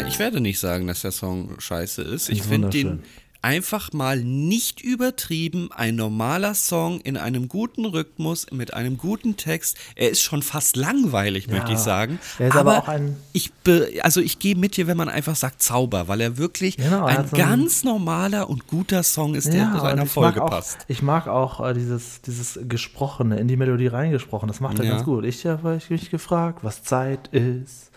Ich werde nicht sagen, dass der Song scheiße ist. Ich finde den. Einfach mal nicht übertrieben. Ein normaler Song in einem guten Rhythmus, mit einem guten Text. Er ist schon fast langweilig, möchte ich sagen. er ist aber auch ein- ich also ich gehe mit dir, wenn man einfach sagt Zauber, weil er wirklich Genau, ein hat so ein- ganz normaler und guter Song ist, der zu und einer Folge auch, passt. Ich mag auch äh, dieses, dieses Gesprochene, in die Melodie reingesprochen. Das macht er Ja. ganz gut. Ich habe mich gefragt, was Zeit ist.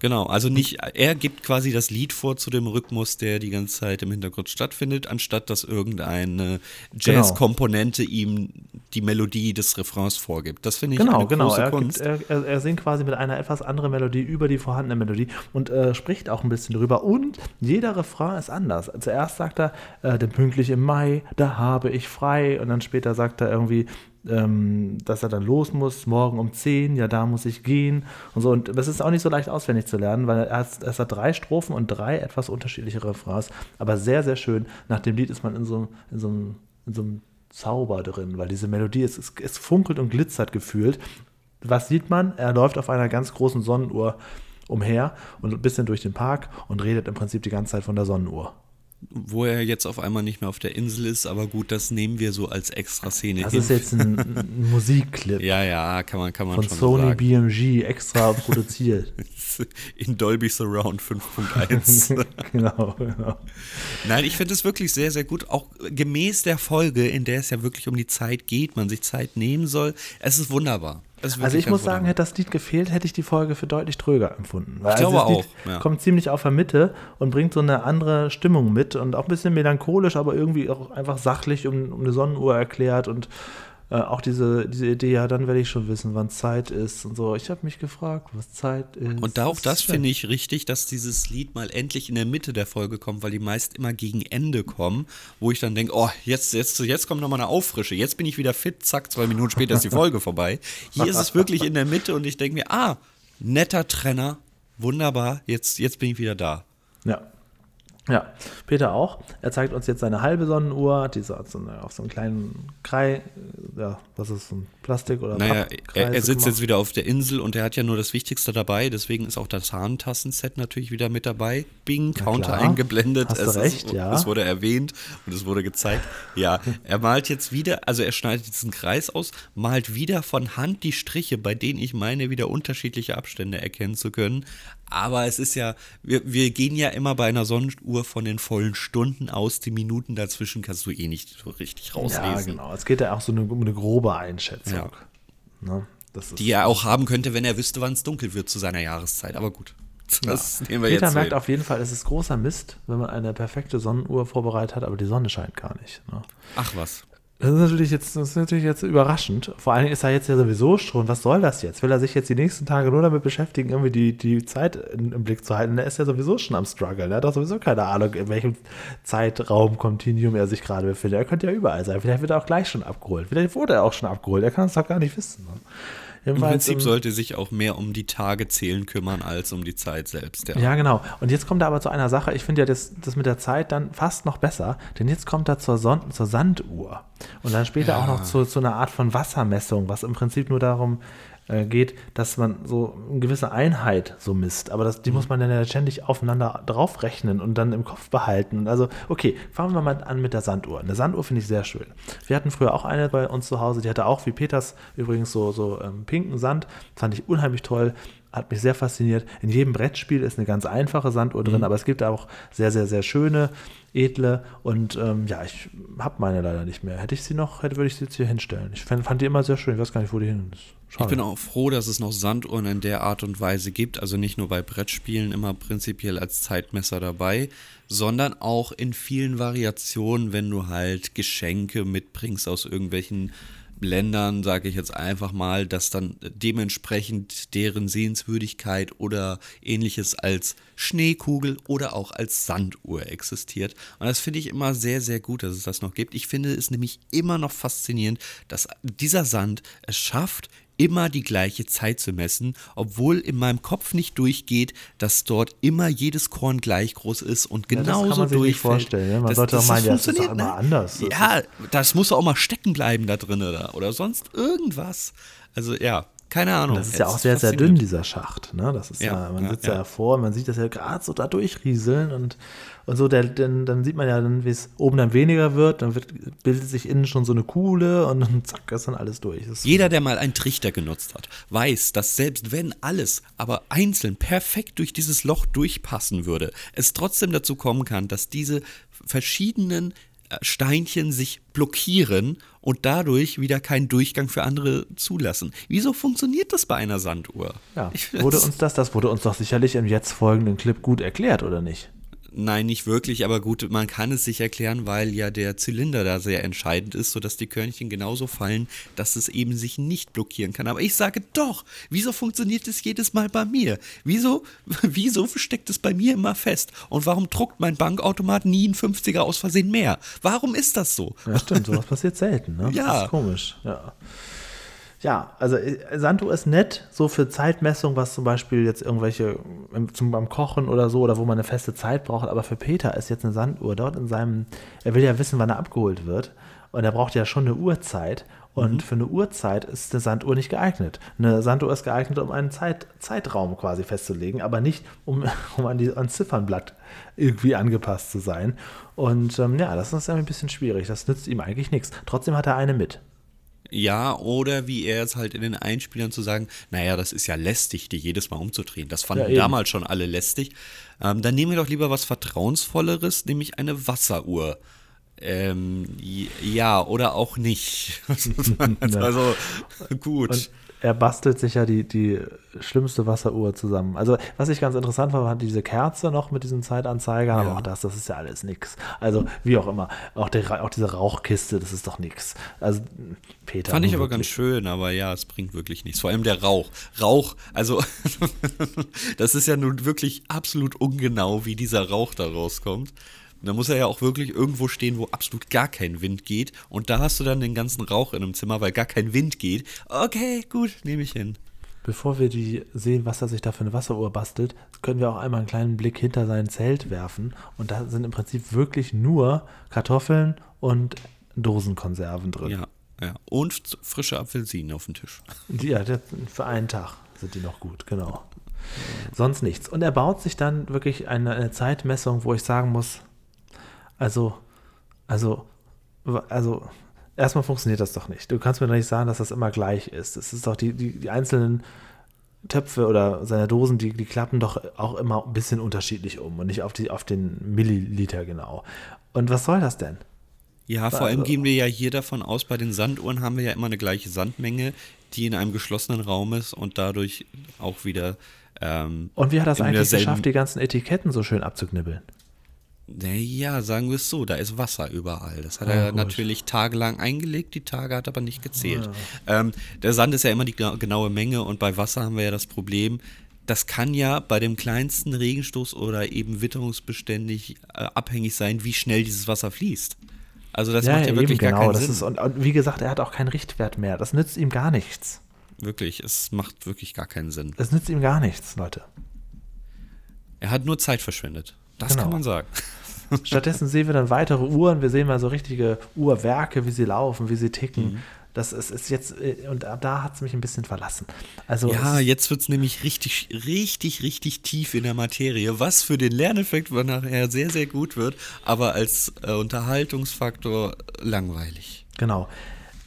Genau, also nicht, er gibt quasi das Lied vor zu dem Rhythmus, der die ganze Zeit im Hintergrund stattfindet, anstatt dass irgendeine Genau. Jazz-Komponente ihm die Melodie des Refrains vorgibt. Das finde ich Genau, eine genau. große Er, Kunst. gibt, er, er, er singt quasi mit einer etwas anderen Melodie über die vorhandene Melodie und äh, spricht auch ein bisschen drüber. Und jeder Refrain ist anders. Zuerst sagt er, äh, denn pünktlich im Mai, da habe ich frei. Und dann später sagt er irgendwie, ähm, dass er dann los muss, morgen um 10, ja, da muss ich gehen und so. Und das ist auch nicht so leicht auswendig zu lernen, weil er hat, es hat drei Strophen und drei etwas unterschiedliche Refrains, aber sehr, sehr schön. Nach dem Lied ist man in so, in so, einem- in so einem Zauber drin, weil diese Melodie, es, es, es funkelt und glitzert gefühlt. Was sieht man? Er läuft auf einer ganz großen Sonnenuhr umher und ein bisschen durch den Park und redet im Prinzip die ganze Zeit von der Sonnenuhr. Wo er jetzt auf einmal nicht mehr auf der Insel ist, aber gut, das nehmen wir so als Extra-Szene Das hin. ist jetzt ein, ein Musikclip ja, ja, kann man, kann man von schon Sony so sagen. BMG extra produziert. (laughs) In Dolby Surround 5.1. (laughs) genau, genau. Nein, ich finde es wirklich sehr, sehr gut. Auch gemäß der Folge, in der es ja wirklich um die Zeit geht, man sich Zeit nehmen soll. Es ist wunderbar. Also ich muss sagen, hätte das Lied gefehlt, hätte ich die Folge für deutlich tröger empfunden. Weil Ich glaube das Lied auch, ja. kommt ziemlich auf der Mitte und bringt so eine andere Stimmung mit und auch ein bisschen melancholisch, aber irgendwie auch einfach sachlich um, um eine Sonnenuhr erklärt und äh, auch diese, diese Idee, ja, dann werde ich schon wissen, wann Zeit ist und so. Ich habe mich gefragt, was Zeit ist. Und da auch das finde ich richtig, dass dieses Lied mal endlich in der Mitte der Folge kommt, weil die meist immer gegen Ende kommen, wo ich dann denke, oh, jetzt, jetzt, jetzt kommt nochmal eine Auffrische, jetzt bin ich wieder fit, zack, zwei Minuten später ist die Folge (laughs) vorbei. Hier ist es wirklich in der Mitte und ich denke mir, ah, netter Trenner, wunderbar, jetzt, jetzt bin ich wieder da. Ja. Ja, Peter auch. Er zeigt uns jetzt seine halbe Sonnenuhr, die eine, auf so einem kleinen Krei, ja, was ist so ein Plastik oder Naja, er, er sitzt gemacht. jetzt wieder auf der Insel und er hat ja nur das Wichtigste dabei, deswegen ist auch das Hahntassenset natürlich wieder mit dabei. Bing, Counter klar. eingeblendet. Hast es, recht, ist, ja. es wurde erwähnt und es wurde gezeigt. Ja, er malt jetzt wieder, also er schneidet diesen Kreis aus, malt wieder von Hand die Striche, bei denen ich meine, wieder unterschiedliche Abstände erkennen zu können. Aber es ist ja, wir, wir gehen ja immer bei einer Sonnenuhr von den vollen Stunden aus, die Minuten dazwischen kannst du eh nicht so richtig rauslesen. Ja, genau. Es geht ja auch so eine, um eine grobe Einschätzung. Ja. Ne? Das ist, Die er auch haben könnte, wenn er wüsste, wann es dunkel wird zu seiner Jahreszeit. Aber gut, das (laughs) nehmen wir Peter jetzt. merkt auf jeden Fall, es ist großer Mist, wenn man eine perfekte Sonnenuhr vorbereitet hat, aber die Sonne scheint gar nicht. Ne? Ach was. Das ist natürlich jetzt, das ist natürlich jetzt überraschend. Vor allen Dingen ist er jetzt ja sowieso schon. Was soll das jetzt? Will er sich jetzt die nächsten Tage nur damit beschäftigen, irgendwie die, die Zeit im Blick zu halten? Er ist ja sowieso schon am Struggle. Er hat doch sowieso keine Ahnung, in welchem Zeitraum, Continuum er sich gerade befindet. Er könnte ja überall sein. Vielleicht wird er auch gleich schon abgeholt. Vielleicht wurde er auch schon abgeholt. Er kann es doch gar nicht wissen. Ne? Im Prinzip ähm, sollte sich auch mehr um die Tage zählen kümmern als um die Zeit selbst. Ja. Ja, genau. Und jetzt kommt er aber zu einer Sache, ich finde ja das, das mit der Zeit dann fast noch besser, denn jetzt kommt er zur, Son zur Sanduhr. Und dann später auch noch zu, zu einer Art von Wassermessung, was im Prinzip nur darum äh, geht, dass man so eine gewisse Einheit so misst. Aber das, die muss man dann ja ständig aufeinander draufrechnen und dann im Kopf behalten. Also, okay, fangen wir mal an mit der Sanduhr. Eine Sanduhr finde ich sehr schön. Wir hatten früher auch eine bei uns zu Hause, die hatte auch wie Peters übrigens so, so ähm, pinken Sand. Fand ich unheimlich toll. Hat mich sehr fasziniert. In jedem Brettspiel ist eine ganz einfache Sanduhr drin, aber es gibt auch sehr, sehr, sehr schöne, edle. Und ähm, ja, ich habe meine leider nicht mehr. Hätte ich sie noch, hätte, würde ich sie jetzt hier hinstellen. Ich fand, fand die immer sehr schön. Ich weiß gar nicht, wo die hin ist. Ich Schade. bin auch froh, dass es noch Sanduhren in der Art und Weise gibt, also nicht nur bei Brettspielen immer prinzipiell als Zeitmesser dabei, sondern auch in vielen Variationen, wenn du halt Geschenke mitbringst aus irgendwelchen Ländern, sage ich jetzt einfach mal, dass dann dementsprechend deren Sehenswürdigkeit oder ähnliches als Schneekugel oder auch als Sanduhr existiert. Und das finde ich immer sehr, sehr gut, dass es das noch gibt. Ich finde es nämlich immer noch faszinierend, dass dieser Sand es schafft, immer die gleiche Zeit zu messen, obwohl in meinem Kopf nicht durchgeht, dass dort immer jedes Korn gleich groß ist und Ja, das kann genauso man sich nicht vorstellen, ne? Man Das- sollte das- auch meinen, das ja, es ist doch funktioniert, immer ne? anders. Das Ja, das muss auch mal stecken bleiben da drin oder, oder sonst irgendwas. Also ja, keine Ahnung. Das ist ja auch sehr, sehr dünn, dieser Schacht. Ne? Das ist ja, Ja, man ja, sitzt ja, ja. davor und man sieht das ja gerade so da durchrieseln und, und so, der, dann, dann sieht man ja dann, wie es oben dann weniger wird, dann wird, bildet sich innen schon so eine Kuhle und dann (laughs) zack, ist dann alles durch. Das Jeder, der mal einen Trichter genutzt hat, weiß, dass selbst wenn alles aber einzeln perfekt durch dieses Loch durchpassen würde, es trotzdem dazu kommen kann, dass diese verschiedenen äh, Steinchen sich blockieren und dadurch wieder keinen Durchgang für andere zulassen. Wieso funktioniert das bei einer Sanduhr? ja. Wurde uns das, das wurde uns doch sicherlich im jetzt folgenden Clip gut erklärt, oder nicht? Nein, nicht wirklich, aber gut, man kann es sich erklären, weil ja der Zylinder da sehr entscheidend ist, sodass die Körnchen genauso fallen, dass es eben sich nicht blockieren kann. Aber ich sage doch, wieso funktioniert es jedes Mal bei mir? Wieso, (laughs) wieso steckt es bei mir immer fest? Und warum druckt mein Bankautomat nie einen 50er aus Versehen mehr? Warum ist das so? Ja, stimmt, sowas passiert selten. Ne? (laughs) Ja. Das ist komisch, ja. Ja, also äh, Sanduhr ist nett, so für Zeitmessung, was zum Beispiel jetzt irgendwelche ähm, zum, beim Kochen oder so, oder wo man eine feste Zeit braucht. Aber für Peter ist jetzt eine Sanduhr dort in seinem, er will ja wissen, wann er abgeholt wird. Und er braucht ja schon eine Uhrzeit. Und für eine Uhrzeit ist eine Sanduhr nicht geeignet. Eine Sanduhr ist geeignet, um einen Zeit, Zeitraum quasi festzulegen, aber nicht, um, (laughs) um an die, ans Ziffernblatt irgendwie angepasst zu sein. Und ähm, ja, das ist ein bisschen schwierig. Das nützt ihm eigentlich nichts. Trotzdem hat er eine mit. Ja, oder wie er es halt in den Einspielern zu sagen, naja, das ist ja lästig, die jedes Mal umzudrehen. Das fanden Ja, damals schon alle lästig. Ähm, dann nehmen wir doch lieber was Vertrauensvolleres, nämlich eine Wasseruhr. Ähm, ja, oder auch nicht. (laughs) (laughs) also, gut. Und er bastelt sich ja die, die schlimmste Wasseruhr zusammen. Also, was ich ganz interessant fand, war diese Kerze noch mit diesen Zeitanzeigern, aber Ja. auch das, das ist ja alles nix. Also, wie auch immer. Auch, der, auch diese Rauchkiste, das ist doch nix. Also, Peter. Fand ich aber ganz schön, aber ja, es bringt wirklich nichts. Vor allem der Rauch. Rauch, also (laughs) das ist ja nun wirklich absolut ungenau, wie dieser Rauch da rauskommt. Und Da muss er ja auch wirklich irgendwo stehen, wo absolut gar kein Wind geht. Und da hast du dann den ganzen Rauch in einem Zimmer, weil gar kein Wind geht. Okay, gut, nehme ich hin. Bevor wir die sehen, was er sich da für eine Wasseruhr bastelt, können wir auch einmal einen kleinen Blick hinter sein Zelt werfen. Und da sind im Prinzip wirklich nur Kartoffeln und Dosenkonserven drin. Ja, ja. Und frische Apfelsinen auf dem Tisch. Ja, für einen Tag sind die noch gut, genau. Sonst nichts. Und er baut sich dann wirklich eine, eine Zeitmessung, wo ich sagen muss, also, also, also, erstmal funktioniert das doch nicht. Du kannst mir doch nicht sagen, dass das immer gleich ist. Es ist doch die, die, die einzelnen Töpfe oder seine Dosen, die, die klappen doch auch immer ein bisschen unterschiedlich um und nicht auf, die, auf den Milliliter genau. Und was soll das denn? Ja, vor allem Also- gehen wir ja hier davon aus, bei den Sanduhren haben wir ja immer eine gleiche Sandmenge, die in einem geschlossenen Raum ist und dadurch auch wieder. Ähm, Und wie hat das eigentlich geschafft, die ganzen Etiketten so schön abzuknibbeln? Naja, sagen wir es so, da ist Wasser überall. Das hat Ah, er gut. natürlich tagelang eingelegt, die Tage hat aber nicht gezählt. Ähm, der Sand ist ja immer die gena- genaue Menge und bei Wasser haben wir ja das Problem, das kann ja bei dem kleinsten Regenstoß oder eben witterungsbeständig äh, abhängig sein, wie schnell dieses Wasser fließt. Also das macht ja wirklich gar keinen das Sinn. Ist, und, und wie gesagt, er hat auch keinen Richtwert mehr. Das nützt ihm gar nichts. wirklich. Es macht wirklich gar keinen Sinn. Es nützt ihm gar nichts, Leute. Er hat nur Zeit verschwendet. Das Genau. kann man sagen. (laughs) Stattdessen sehen wir dann weitere Uhren. Wir sehen mal so richtige Uhrwerke, wie sie laufen, wie sie ticken. Mhm. Das ist, ist jetzt, äh, und da hat es mich ein bisschen verlassen. Also, Ja, jetzt wird es nämlich richtig, richtig, richtig tief in der Materie, was für den Lerneffekt nachher sehr, sehr gut wird, aber als äh, Unterhaltungsfaktor langweilig. genau.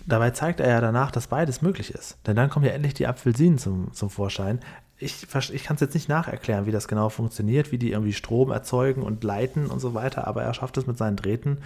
Dabei zeigt er ja danach, dass beides möglich ist. Denn dann kommen ja endlich die Apfelsinen zum, zum Vorschein. Ich, ich kann es jetzt nicht nacherklären, wie das genau funktioniert, wie die irgendwie Strom erzeugen und leiten und so weiter, aber er schafft es mit seinen Drähten,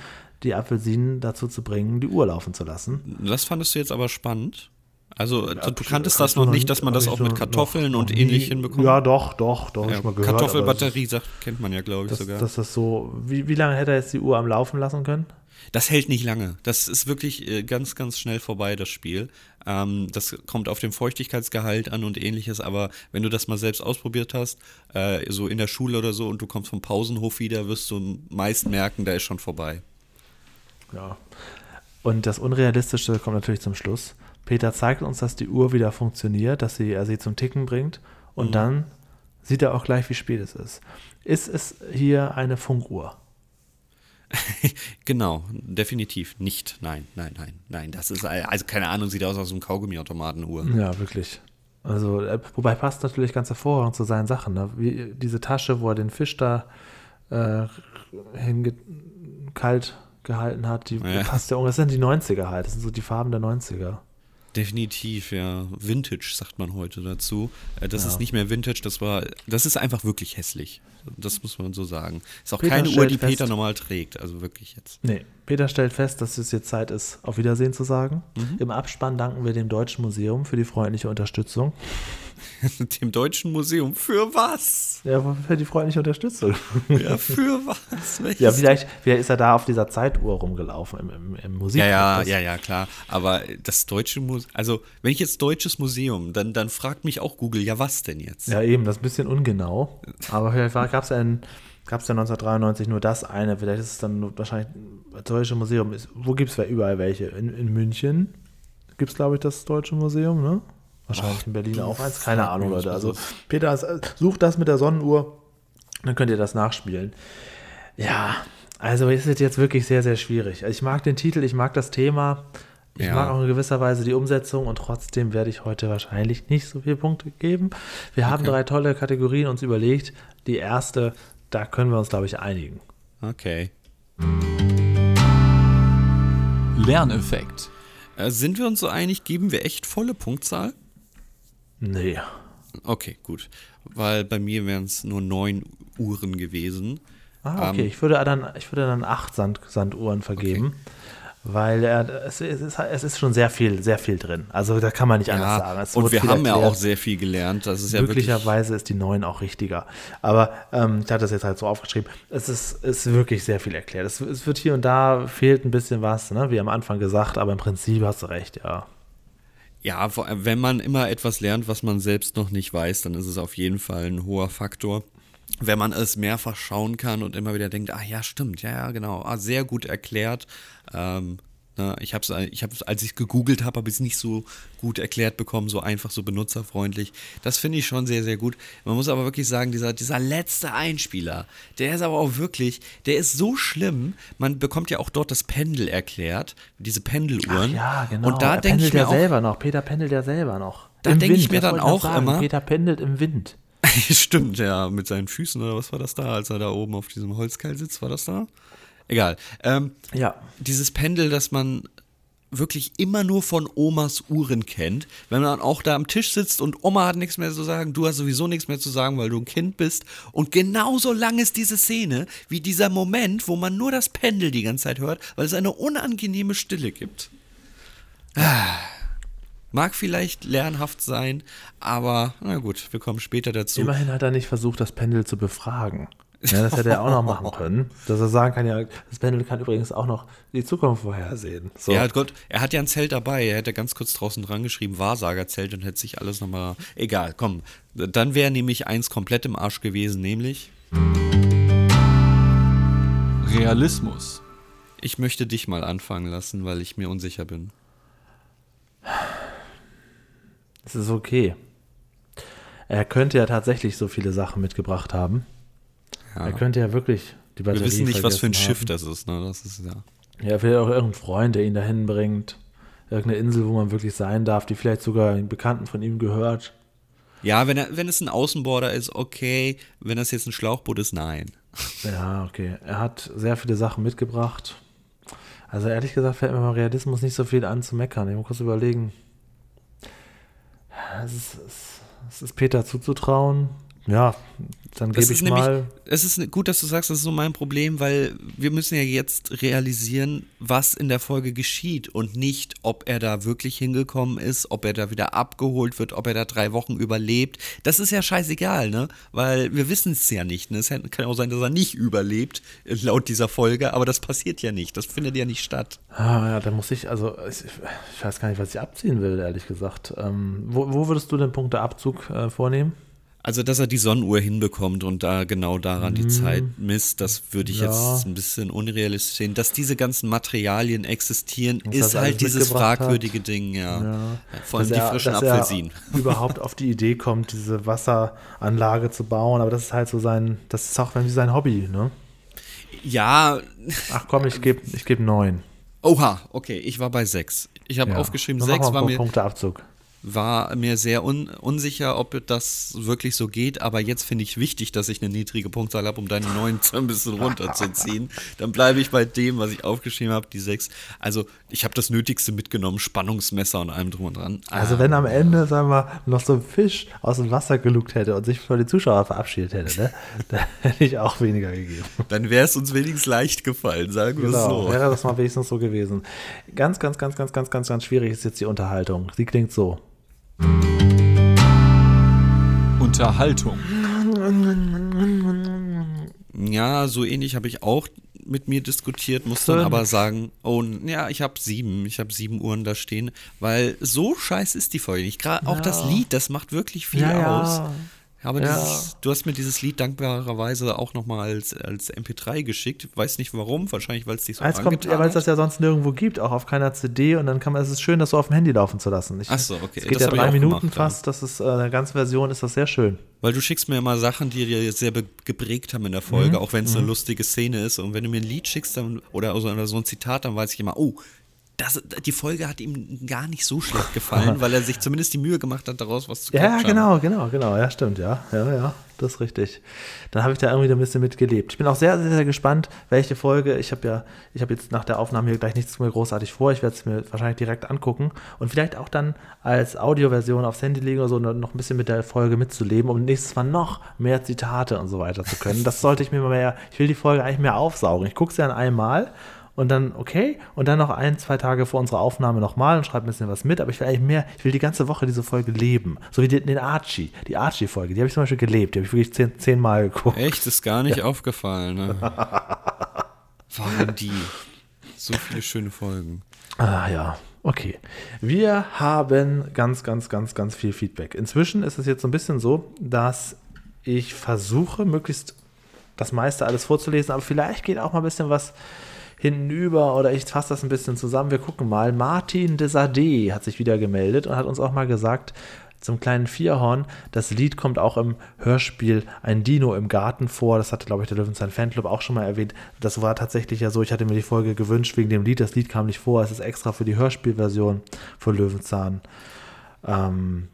die Apfelsinen dazu zu bringen, die Uhr laufen zu lassen. Das fandest du jetzt aber spannend. Also, du hab kanntest das noch nicht, dass man das auch mit Kartoffeln noch und ähnlich hinbekommt? Ja, doch, doch, doch, Ja, gehört. das Kartoffelbatterie sagt, kennt man ja, glaube ich, Dass, sogar. dass das so, wie, wie lange hätte er jetzt die Uhr am Laufen lassen können? Das hält nicht lange. Das ist wirklich äh, ganz, ganz schnell vorbei, das Spiel. Ähm, das kommt auf den Feuchtigkeitsgehalt an und ähnliches, aber wenn du das mal selbst ausprobiert hast, äh, so in der Schule oder so, und du kommst vom Pausenhof wieder, wirst du meist merken, da ist schon vorbei. Ja. Und das Unrealistische kommt natürlich zum Schluss. Peter zeigt uns, dass die Uhr wieder funktioniert, dass sie, er sie zum Ticken bringt und dann sieht er auch gleich, wie spät es ist. Ist es hier eine Funkuhr? (laughs) Genau, definitiv nicht. Nein, nein, nein, nein. Das ist, also keine Ahnung, sieht aus so einem Kaugummiautomatenuhr. Ja, wirklich. Also, äh, wobei passt natürlich ganz hervorragend zu seinen Sachen. Ne? Wie diese Tasche, wo er den Fisch da äh, hinge kalt gehalten hat, die Ja. passt ja ungefähr. Das sind die 90er halt. Das sind so die Farben der 90er. Definitiv, ja. Vintage sagt man heute dazu. Äh, Das Ja. ist nicht mehr Vintage, das war, das ist einfach wirklich hässlich. Das muss man so sagen. Ist auch Peter keine Uhr, die fest- Peter normal trägt, also wirklich jetzt. Nee, Peter stellt fest, dass es jetzt Zeit ist, auf Wiedersehen zu sagen. Mhm. Im Abspann danken wir dem Deutschen Museum für die freundliche Unterstützung. (laughs) Dem Deutschen Museum. Für was? Ja, für die freundliche Unterstützung. Ja, für was? (laughs) Welches? ja, vielleicht, vielleicht ist er da auf dieser Zeituhr rumgelaufen im, im, im Musik. Ja, ja, ja, ja, klar. Aber das deutsche Museum, also wenn ich jetzt deutsches Museum, dann, dann fragt mich auch Google, ja was denn jetzt? Ja, eben, das ist ein bisschen ungenau. Aber vielleicht gab es ja, in- gab's ja 1993 nur das eine. Vielleicht ist es dann wahrscheinlich das Deutsche Museum. Ist, wo gibt es überall welche? In, in München gibt es, glaube ich, das Deutsche Museum, ne? Wahrscheinlich in Berlin auch eins. Keine Ahnung, Leute. Also, das Peter, äh, sucht das mit der Sonnenuhr. Dann könnt ihr das nachspielen. Ja, also ist es jetzt wirklich sehr, sehr schwierig. Also ich mag den Titel, ich mag das Thema. Ich Ja. mag auch in gewisser Weise die Umsetzung und trotzdem werde ich heute wahrscheinlich nicht so viele Punkte geben. Wir haben Okay. drei tolle Kategorien uns überlegt. Die erste, da können wir uns, glaube ich, einigen. Okay. Lerneffekt. Äh, sind wir uns so einig, geben wir echt volle Punktzahl? Nee. Okay, gut. Weil bei mir wären es nur neun Uhren gewesen. Ah, okay. Ähm, ich, würde dann, ich würde dann acht Sand, Sanduhren vergeben. Weil er, es, es, ist, es ist schon sehr viel, sehr viel drin. Also da kann man nicht anders sagen. Es und wir haben ja erklärt. auch sehr viel gelernt. Das ist ja wirklich. Möglicherweise ist die 9 auch richtiger. Aber ähm, ich hatte das jetzt halt so aufgeschrieben. Es ist, ist wirklich sehr viel erklärt. Es, es wird hier und da fehlt ein bisschen was, ne? wie am Anfang gesagt, aber im Prinzip hast du recht, ja. Ja, wenn man immer etwas lernt, was man selbst noch nicht weiß, dann ist es auf jeden Fall ein hoher Faktor. Wenn man es mehrfach schauen kann und immer wieder denkt, ah ja, stimmt, ja, ja, genau, ah, sehr gut erklärt. Ähm, ich habe es, ich hab's, als ich gegoogelt habe, habe ich es nicht so gut erklärt bekommen, so einfach, so benutzerfreundlich. Das finde ich schon sehr, sehr gut. Man muss aber wirklich sagen, dieser, dieser letzte Einspieler, der ist aber auch wirklich, der ist so schlimm. Man bekommt ja auch dort das Pendel erklärt, diese Pendeluhren. Ja, genau. Und da denke ich pendelt mir ja auch, selber noch. Peter pendelt ja selber noch. Da Im denk ich mir dann auch sagen. immer- Peter pendelt im Wind. (laughs) Stimmt, ja, mit seinen Füßen oder was war das da, als er da oben auf diesem Holzkeil sitzt, war das da? Egal. Ähm, Ja. dieses Pendel, das man wirklich immer nur von Omas Uhren kennt, wenn man auch da am Tisch sitzt und Oma hat nichts mehr zu sagen, du hast sowieso nichts mehr zu sagen, weil du ein Kind bist. Und genauso lang ist diese Szene wie dieser Moment, wo man nur das Pendel die ganze Zeit hört, weil es eine unangenehme Stille gibt. Ah. Mag vielleicht lernhaft sein, aber na gut, wir kommen später dazu. Immerhin hat er nicht versucht, das Pendel zu befragen. Ja, das hätte er auch noch machen (laughs) können. Dass er sagen kann, ja, das Pendel kann übrigens auch noch die Zukunft vorhersehen. So. Ja, Gott, er hat ja ein Zelt dabei. Er hätte ganz kurz draußen dran geschrieben, Wahrsagerzelt und hätte sich alles nochmal. Egal, komm. Dann wäre nämlich eins komplett im Arsch gewesen, nämlich, Realismus. ich möchte dich mal anfangen lassen, weil ich mir unsicher bin. Es ist okay. Er könnte ja tatsächlich so viele Sachen mitgebracht haben. Er könnte ja wirklich die Batterie Wir wissen nicht, was für ein vergessen Schiff haben. das ist, ne? Das ist ja. Ja, vielleicht auch irgendein Freund, der ihn dahin bringt. Irgendeine Insel, wo man wirklich sein darf, die vielleicht sogar einen Bekannten von ihm gehört. Ja, wenn, er, wenn es ein Außenborder ist, okay. Wenn das jetzt ein Schlauchboot ist, nein. (laughs) Ja, okay. Er hat sehr viele Sachen mitgebracht. Also ehrlich gesagt fällt mir beim Realismus nicht so viel an zu meckern. Ich muss kurz überlegen. Es ist, es ist Peter zuzutrauen. Ja, dann gebe ich mal. es ist gut, dass du sagst, das ist so mein Problem, weil wir müssen ja jetzt realisieren, was in der Folge geschieht und nicht, ob er da wirklich hingekommen ist, ob er da wieder abgeholt wird, ob er da drei Wochen überlebt. Das ist ja scheißegal, ne? Weil wir wissen es ja nicht. Ne? Es kann auch sein, dass er nicht überlebt, äh, laut dieser Folge, aber das passiert ja nicht. Das findet ja nicht statt. Ah, ja, da muss ich, also ich, ich weiß gar nicht, was ich abziehen will, ehrlich gesagt. Ähm, wo, wo würdest du den Punkteabzug äh, vornehmen? Also, dass er die Sonnenuhr hinbekommt und da genau daran die Zeit misst, das würde ich Mhm. Ja. jetzt ein bisschen unrealistisch sehen. Dass diese ganzen Materialien existieren, Was ist er halt dieses fragwürdige Ding, ja. Ja. Vor allem Dass die er- frischen dass er Apfelsinen. (laughs) überhaupt auf die Idee kommt, diese Wasseranlage zu bauen, aber das ist halt so sein, das ist auch irgendwie sein Hobby, ne? Ja, Ach komm, ich gebe ich geb neun. oha, okay, ich war bei sechs. Ich habe Ja. aufgeschrieben, Dann sechs war mir, Punkteabzug. War mir sehr un, unsicher, ob das wirklich so geht, aber jetzt finde ich wichtig, dass ich eine niedrige Punktzahl habe, um deine neun so (laughs) ein bisschen runterzuziehen. Dann bleibe ich bei dem, was ich aufgeschrieben habe, die sechs. Also, ich habe das Nötigste mitgenommen, Spannungsmesser und allem drum und dran. Also Ah, wenn am Ende, sagen wir, noch so ein Fisch aus dem Wasser gelugt hätte und sich vor die Zuschauer verabschiedet hätte, ne, (laughs) dann hätte ich auch weniger gegeben. Dann wäre es uns wenigstens leicht gefallen, sagen wir Genau, so. wäre das mal wenigstens so gewesen. Ganz, ganz, ganz, ganz, ganz, ganz, ganz schwierig ist jetzt die Unterhaltung. Sie klingt so. Unterhaltung. Ja, so ähnlich habe ich auch mit mir diskutiert, muss dann aber sagen, oh, ja, ich habe sieben, ich habe sieben Uhren da stehen, weil so scheiße ist die Folge nicht. Gerade auch das Lied, das macht wirklich viel Ja, ja. Aus. Aber Ja. dieses, du hast mir dieses Lied dankbarerweise auch nochmal als, als MP3 geschickt. Weiß nicht warum, wahrscheinlich, weil es dich so Als kommt, ja, weil es das ja sonst nirgendwo gibt, auch auf keiner CD und dann kann man, es ist schön, das so auf dem Handy laufen zu lassen. Ich, Ach so, okay. Es geht Das ja drei Minuten gemacht, ja. fast, das ist, äh, eine ganze Version ist das sehr schön. Weil du schickst mir immer Sachen, die dir jetzt sehr geprägt haben in der Folge, Mhm. auch wenn es eine lustige Szene ist. Und wenn du mir ein Lied schickst dann, oder, oder so ein Zitat, dann weiß ich immer, oh, das, die Folge hat ihm gar nicht so schlecht gefallen, (laughs) weil er sich zumindest die Mühe gemacht hat, daraus was zu Ja, capturen. genau, genau, genau. Ja, stimmt, ja. Ja, ja, das ist richtig. Dann habe ich da irgendwie ein bisschen mitgelebt. Ich bin auch sehr, sehr, sehr gespannt, welche Folge. Ich habe ja, ich habe jetzt nach der Aufnahme hier gleich nichts mehr großartig vor. Ich werde es mir wahrscheinlich direkt angucken und vielleicht auch dann als Audioversion aufs Handy legen oder so, noch ein bisschen mit der Folge mitzuleben, um nächstes Mal noch mehr Zitate und so weiter zu können. Das sollte ich mir mal mehr, ich will die Folge eigentlich mehr aufsaugen. Ich gucke sie an einmal und dann, okay, und dann noch ein, zwei Tage vor unserer Aufnahme nochmal und schreibe ein bisschen was mit, aber ich will eigentlich mehr, ich will die ganze Woche diese Folge leben. So wie den, Archie, die Archie-Folge, die habe ich zum Beispiel gelebt, die habe ich wirklich zehn, zehnmal geguckt. Echt, ist gar nicht aufgefallen. Ne? (laughs) Warum die? So viele schöne Folgen. Ah ja, okay. Wir haben ganz, ganz, ganz, ganz viel Feedback. Inzwischen ist es jetzt so ein bisschen so, dass ich versuche, möglichst das meiste alles vorzulesen, aber vielleicht geht auch mal ein bisschen was hinüber oder ich fasse das ein bisschen zusammen. Wir gucken mal. Martin Desade hat sich wieder gemeldet und hat uns auch mal gesagt, zum kleinen Vierhorn, das Lied kommt auch im Hörspiel Ein Dino im Garten vor. Das hatte, glaube ich, der Löwenzahn Fanclub auch schon mal erwähnt. Das war tatsächlich ja so, ich hatte mir die Folge gewünscht wegen dem Lied. Das Lied kam nicht vor. Es ist extra für die Hörspielversion von Löwenzahn ähm,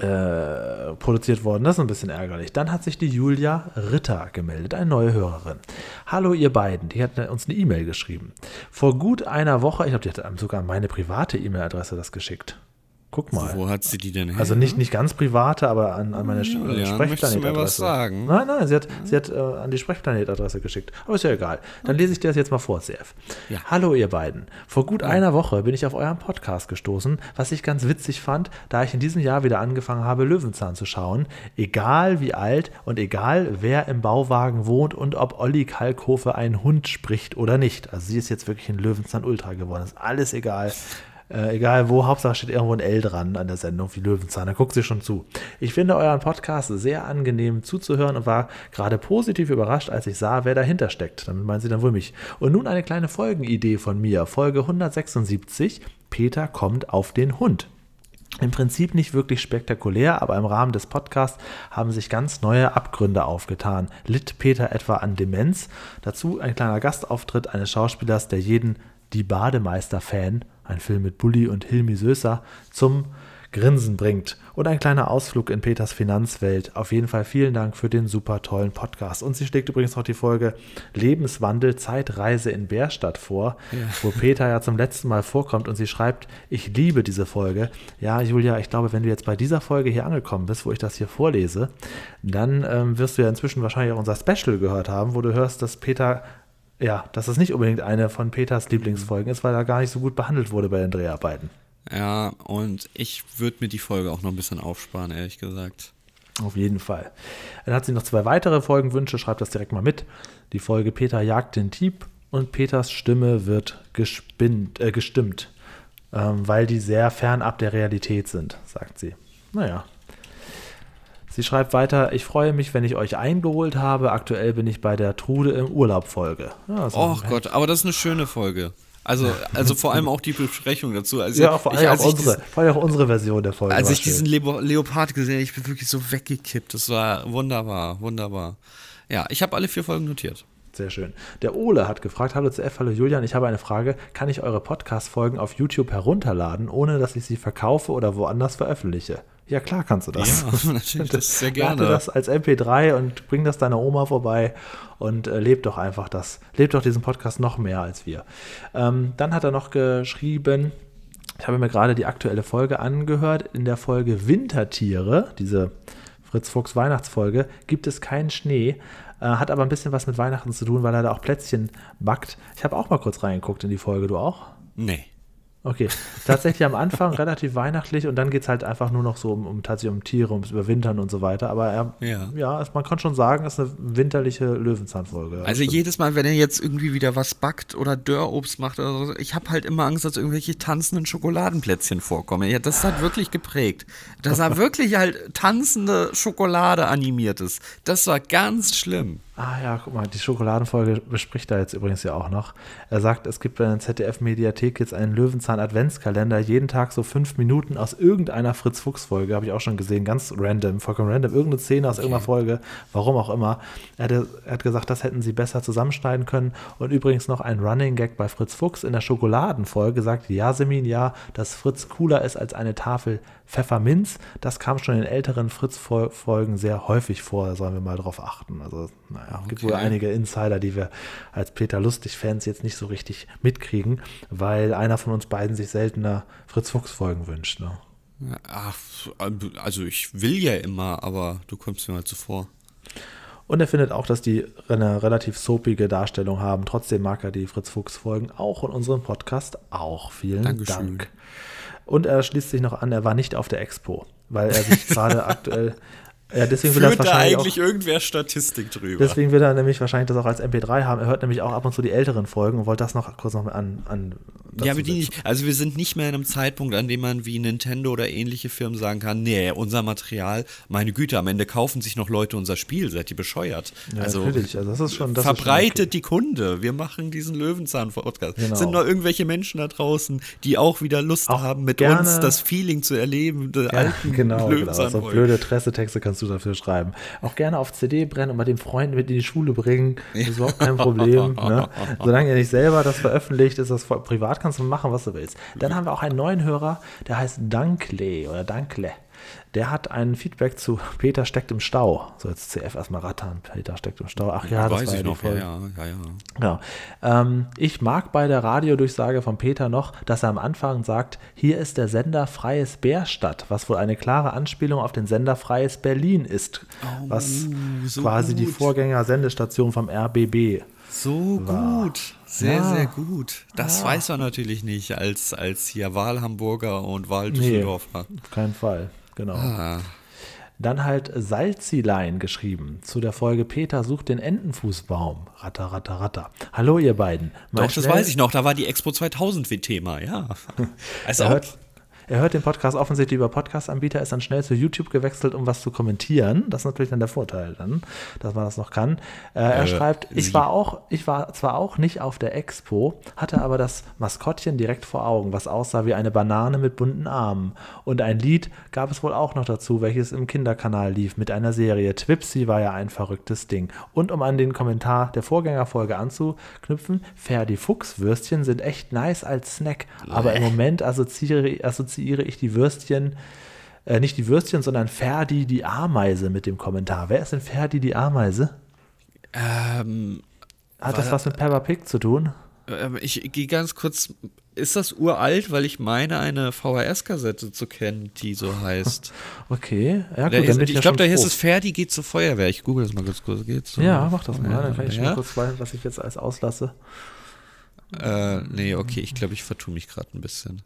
äh, produziert worden. Das ist ein bisschen ärgerlich. Dann hat sich die Julia Ritter gemeldet, eine neue Hörerin. Hallo ihr beiden, die hat uns eine E-Mail geschrieben. Vor gut einer Woche, ich glaube, die hat sogar meine private E-Mail-Adresse das geschickt. Guck mal. Wo hat sie die denn her? Also nicht, nicht ganz private, aber an, an meine Julian, Sch- möchtest du mir was Sprechplanet-Adresse. sagen? Nein, nein, sie hat, sie hat äh, an die Sprechplanet-Adresse geschickt. Aber ist ja egal. Dann lese ich dir das jetzt mal vor, CF. Ja. Hallo ihr beiden. Vor gut einer Woche bin ich auf euren Podcast gestoßen, was ich ganz witzig fand, da ich in diesem Jahr wieder angefangen habe, Löwenzahn zu schauen. Egal wie alt und egal wer im Bauwagen wohnt und ob Olli Kalkofe einen Hund spricht oder nicht. Also sie ist jetzt wirklich ein Löwenzahn Ultra geworden. Ist alles egal. Äh, egal wo, Hauptsache steht irgendwo ein L dran an der Sendung wie Löwenzahn. Da guckt sie schon zu. Ich finde euren Podcast sehr angenehm zuzuhören und war gerade positiv überrascht, als ich sah, wer dahinter steckt. Damit meinen sie dann wohl mich. Und nun eine kleine Folgenidee von mir. Folge 176. Peter kommt auf den Hund. Im Prinzip nicht wirklich spektakulär, aber im Rahmen des Podcasts haben sich ganz neue Abgründe aufgetan. Litt Peter etwa an Demenz? Dazu ein kleiner Gastauftritt eines Schauspielers, der jeden Die Bademeister-Fan, ein Film mit Bully und Hilmi Söser, zum Grinsen bringt. Und ein kleiner Ausflug in Peters Finanzwelt. Auf jeden Fall vielen Dank für den super tollen Podcast. Und sie schlägt übrigens noch die Folge Lebenswandel, Zeitreise in Bärstadt vor, ja. wo Peter ja zum letzten Mal vorkommt und sie schreibt, ich liebe diese Folge. Ja, Julia, ich glaube, wenn du jetzt bei dieser Folge hier angekommen bist, wo ich das hier vorlese, dann ähm, wirst du ja inzwischen wahrscheinlich auch unser Special gehört haben, wo du hörst, dass Peter ja, dass das nicht unbedingt eine von Peters Lieblingsfolgen ist, weil er gar nicht so gut behandelt wurde bei den Dreharbeiten. Ja, und ich würde mir die Folge auch noch ein bisschen aufsparen, ehrlich gesagt. Auf jeden Fall. Dann hat sie noch zwei weitere Folgenwünsche, schreibt das direkt mal mit. Die Folge Peter jagt den Dieb und Peters Stimme wird gespinnt, äh, gestimmt, ähm, weil die sehr fernab der Realität sind, sagt sie. Naja. Sie schreibt weiter, ich freue mich, wenn ich euch eingeholt habe. Aktuell bin ich bei der Trude im Urlaub-Folge. Ja, Och Gott, aber das ist eine schöne Folge. Also, also vor allem auch die Besprechung dazu. Also ja, vor allem, ich, auch unsere, vor allem auch unsere Version der Folge. Als ich diesen Leo Leopard gesehen habe, ich bin wirklich so weggekippt. Das war wunderbar, wunderbar. Ja, ich habe alle vier Folgen notiert. Sehr schön. Der Ole hat gefragt: Hallo CF, hallo Julian, ich habe eine Frage. Kann ich eure Podcast-Folgen auf YouTube herunterladen, ohne dass ich sie verkaufe oder woanders veröffentliche? Ja, klar kannst du das. Ja, (laughs) natürlich, das sehr gerne. Lade das als MP3 und bring das deiner Oma vorbei und äh, lebt doch einfach das, lebt doch diesen Podcast noch mehr als wir. Ähm, dann hat er noch geschrieben, ich habe mir gerade die aktuelle Folge angehört. In der Folge Wintertiere, diese Fritz Fuchs Weihnachtsfolge, gibt es keinen Schnee. Äh, hat aber ein bisschen was mit Weihnachten zu tun, weil er da auch Plätzchen backt. Ich habe auch mal kurz reingeguckt in die Folge, du auch? Nee. Okay, tatsächlich am Anfang relativ weihnachtlich und dann geht es halt einfach nur noch so um, um tatsächlich um Tiere, ums Überwintern und so weiter. Aber er, ja, ja man kann schon sagen, es ist eine winterliche Löwenzahnfolge. Also jedes Mal, wenn er jetzt irgendwie wieder was backt oder Dörrobst macht oder so, ich habe halt immer Angst, dass irgendwelche tanzenden Schokoladenplätzchen vorkommen. Ja, das hat wirklich geprägt. Dass (laughs) er wirklich halt tanzende Schokolade animiert ist. Das war ganz schlimm. Ah ja, guck mal, die Schokoladenfolge bespricht er jetzt übrigens ja auch noch. Er sagt, es gibt bei der ZDF-Mediathek jetzt einen Löwenzahn-Adventskalender, jeden Tag so fünf Minuten aus irgendeiner Fritz-Fuchs-Folge, habe ich auch schon gesehen, ganz random, vollkommen random, irgendeine Szene aus irgendeiner Folge, warum auch immer. Er, hatte, er hat gesagt, das hätten sie besser zusammenschneiden können. Und übrigens noch ein Running Gag bei Fritz Fuchs in der Schokoladenfolge sagt, ja, Semin, ja, dass Fritz cooler ist als eine Tafel Pfefferminz, das kam schon in älteren Fritz-Folgen sehr häufig vor, da sollen wir mal drauf achten. Also, naja, okay. gibt wohl einige Insider, die wir als Peter Lustig-Fans jetzt nicht so richtig mitkriegen, weil einer von uns beiden sich seltener Fritz-Fuchs-Folgen wünscht. Ne? Ach, also ich will ja immer, aber du kommst mir mal zuvor. Und er findet auch, dass die eine relativ soapige Darstellung haben. Trotzdem mag er die Fritz-Fuchs-Folgen auch in unserem Podcast auch. Vielen Dankeschön. Dank. Und er schließt sich noch an, er war nicht auf der Expo, weil er sich (laughs) gerade aktuell ja, deswegen will Führt da eigentlich auch, irgendwer Statistik drüber? Deswegen will er nämlich wahrscheinlich das auch als MP3 haben. Er hört nämlich auch ab und zu die älteren Folgen und wollte das noch kurz noch an, an ja, aber die nicht, also wir sind nicht mehr in einem Zeitpunkt, an dem man wie Nintendo oder ähnliche Firmen sagen kann, nee, unser Material, meine Güte, am Ende kaufen sich noch Leute unser Spiel, seid ihr bescheuert? Ja, also, natürlich, also das ist schon das verbreitet schon okay. die Kunde. Wir machen diesen Löwenzahn-Podcast. Genau. Sind noch irgendwelche Menschen da draußen, die auch wieder Lust auch haben, mit gerne, uns das Feeling zu erleben, ja, alten genau, genau. So blöde Pressetexte kannst du dafür schreiben. Auch gerne auf CD brennen und mal den Freunden mit in die Schule bringen. Das ist überhaupt kein Problem. ne? (laughs) Solange ihr nicht selber das veröffentlicht, ist das privat kannst du machen, was du willst. Dann haben wir auch einen neuen Hörer, der heißt Dankle oder Dankle. Der hat ein Feedback zu Peter steckt im Stau. So jetzt CF erstmal rattern. Peter steckt im Stau. Ach ja, ja das weiß war ich noch. Ja, ja, ja, ja. ja. Ähm, ich mag bei der Radiodurchsage von Peter noch, dass er am Anfang sagt, hier ist der Sender Freies Bärstadt, was wohl eine klare Anspielung auf den Sender Freies Berlin ist, oh, was so quasi gut. die Vorgänger-Sendestation vom RBB so war. gut. Sehr, ja. sehr gut. Das ja. weiß man natürlich nicht als, als hier Wahlhamburger und Wahldüsseldorfer. Nee, auf keinen Fall, genau. Ah. Dann halt Salzilein geschrieben zu der Folge Peter sucht den Entenfußbaum. Ratter, ratter, ratter. Hallo ihr beiden. Mal Doch, das weiß ich noch. Da war die Expo 2000 wie Thema, ja. (laughs) Also hört, Er hört den Podcast offensichtlich über Podcast-Anbieter, ist dann schnell zu YouTube gewechselt, um was zu kommentieren. Das ist natürlich dann der Vorteil dann, dass man das noch kann. Äh, er Äh, schreibt, ich war auch, ich war zwar auch nicht auf der Expo, hatte aber das Maskottchen direkt vor Augen, was aussah wie eine Banane mit bunten Armen. Und ein Lied gab es wohl auch noch dazu, welches im Kinderkanal lief mit einer Serie. Twipsy war ja ein verrücktes Ding. Und um an den Kommentar der Vorgängerfolge anzuknüpfen, Ferdi Fuchswürstchen sind echt nice als Snack. Aber im Moment assoziiere, assoziiere ich die Würstchen, äh, nicht die Würstchen, sondern Ferdi die Ameise mit dem Kommentar. Wer ist denn Ferdi die Ameise? Ähm, Hat das was mit Peppa Pig zu tun? ähm, ich gehe ganz kurz. Ist das uralt, weil ich meine, eine VHS-Kassette zu kennen, die so heißt? (laughs) Okay, ja gut, Da ist, ich ja glaube, da hieß es Ferdi geht zur Feuerwehr. Ich google das mal ganz kurz. Geht's? Ja, mach das mal. Dann kann ich ja? mal kurz sagen, was ich jetzt alles auslasse. Äh, nee, okay, ich glaube, ich vertue mich gerade ein bisschen.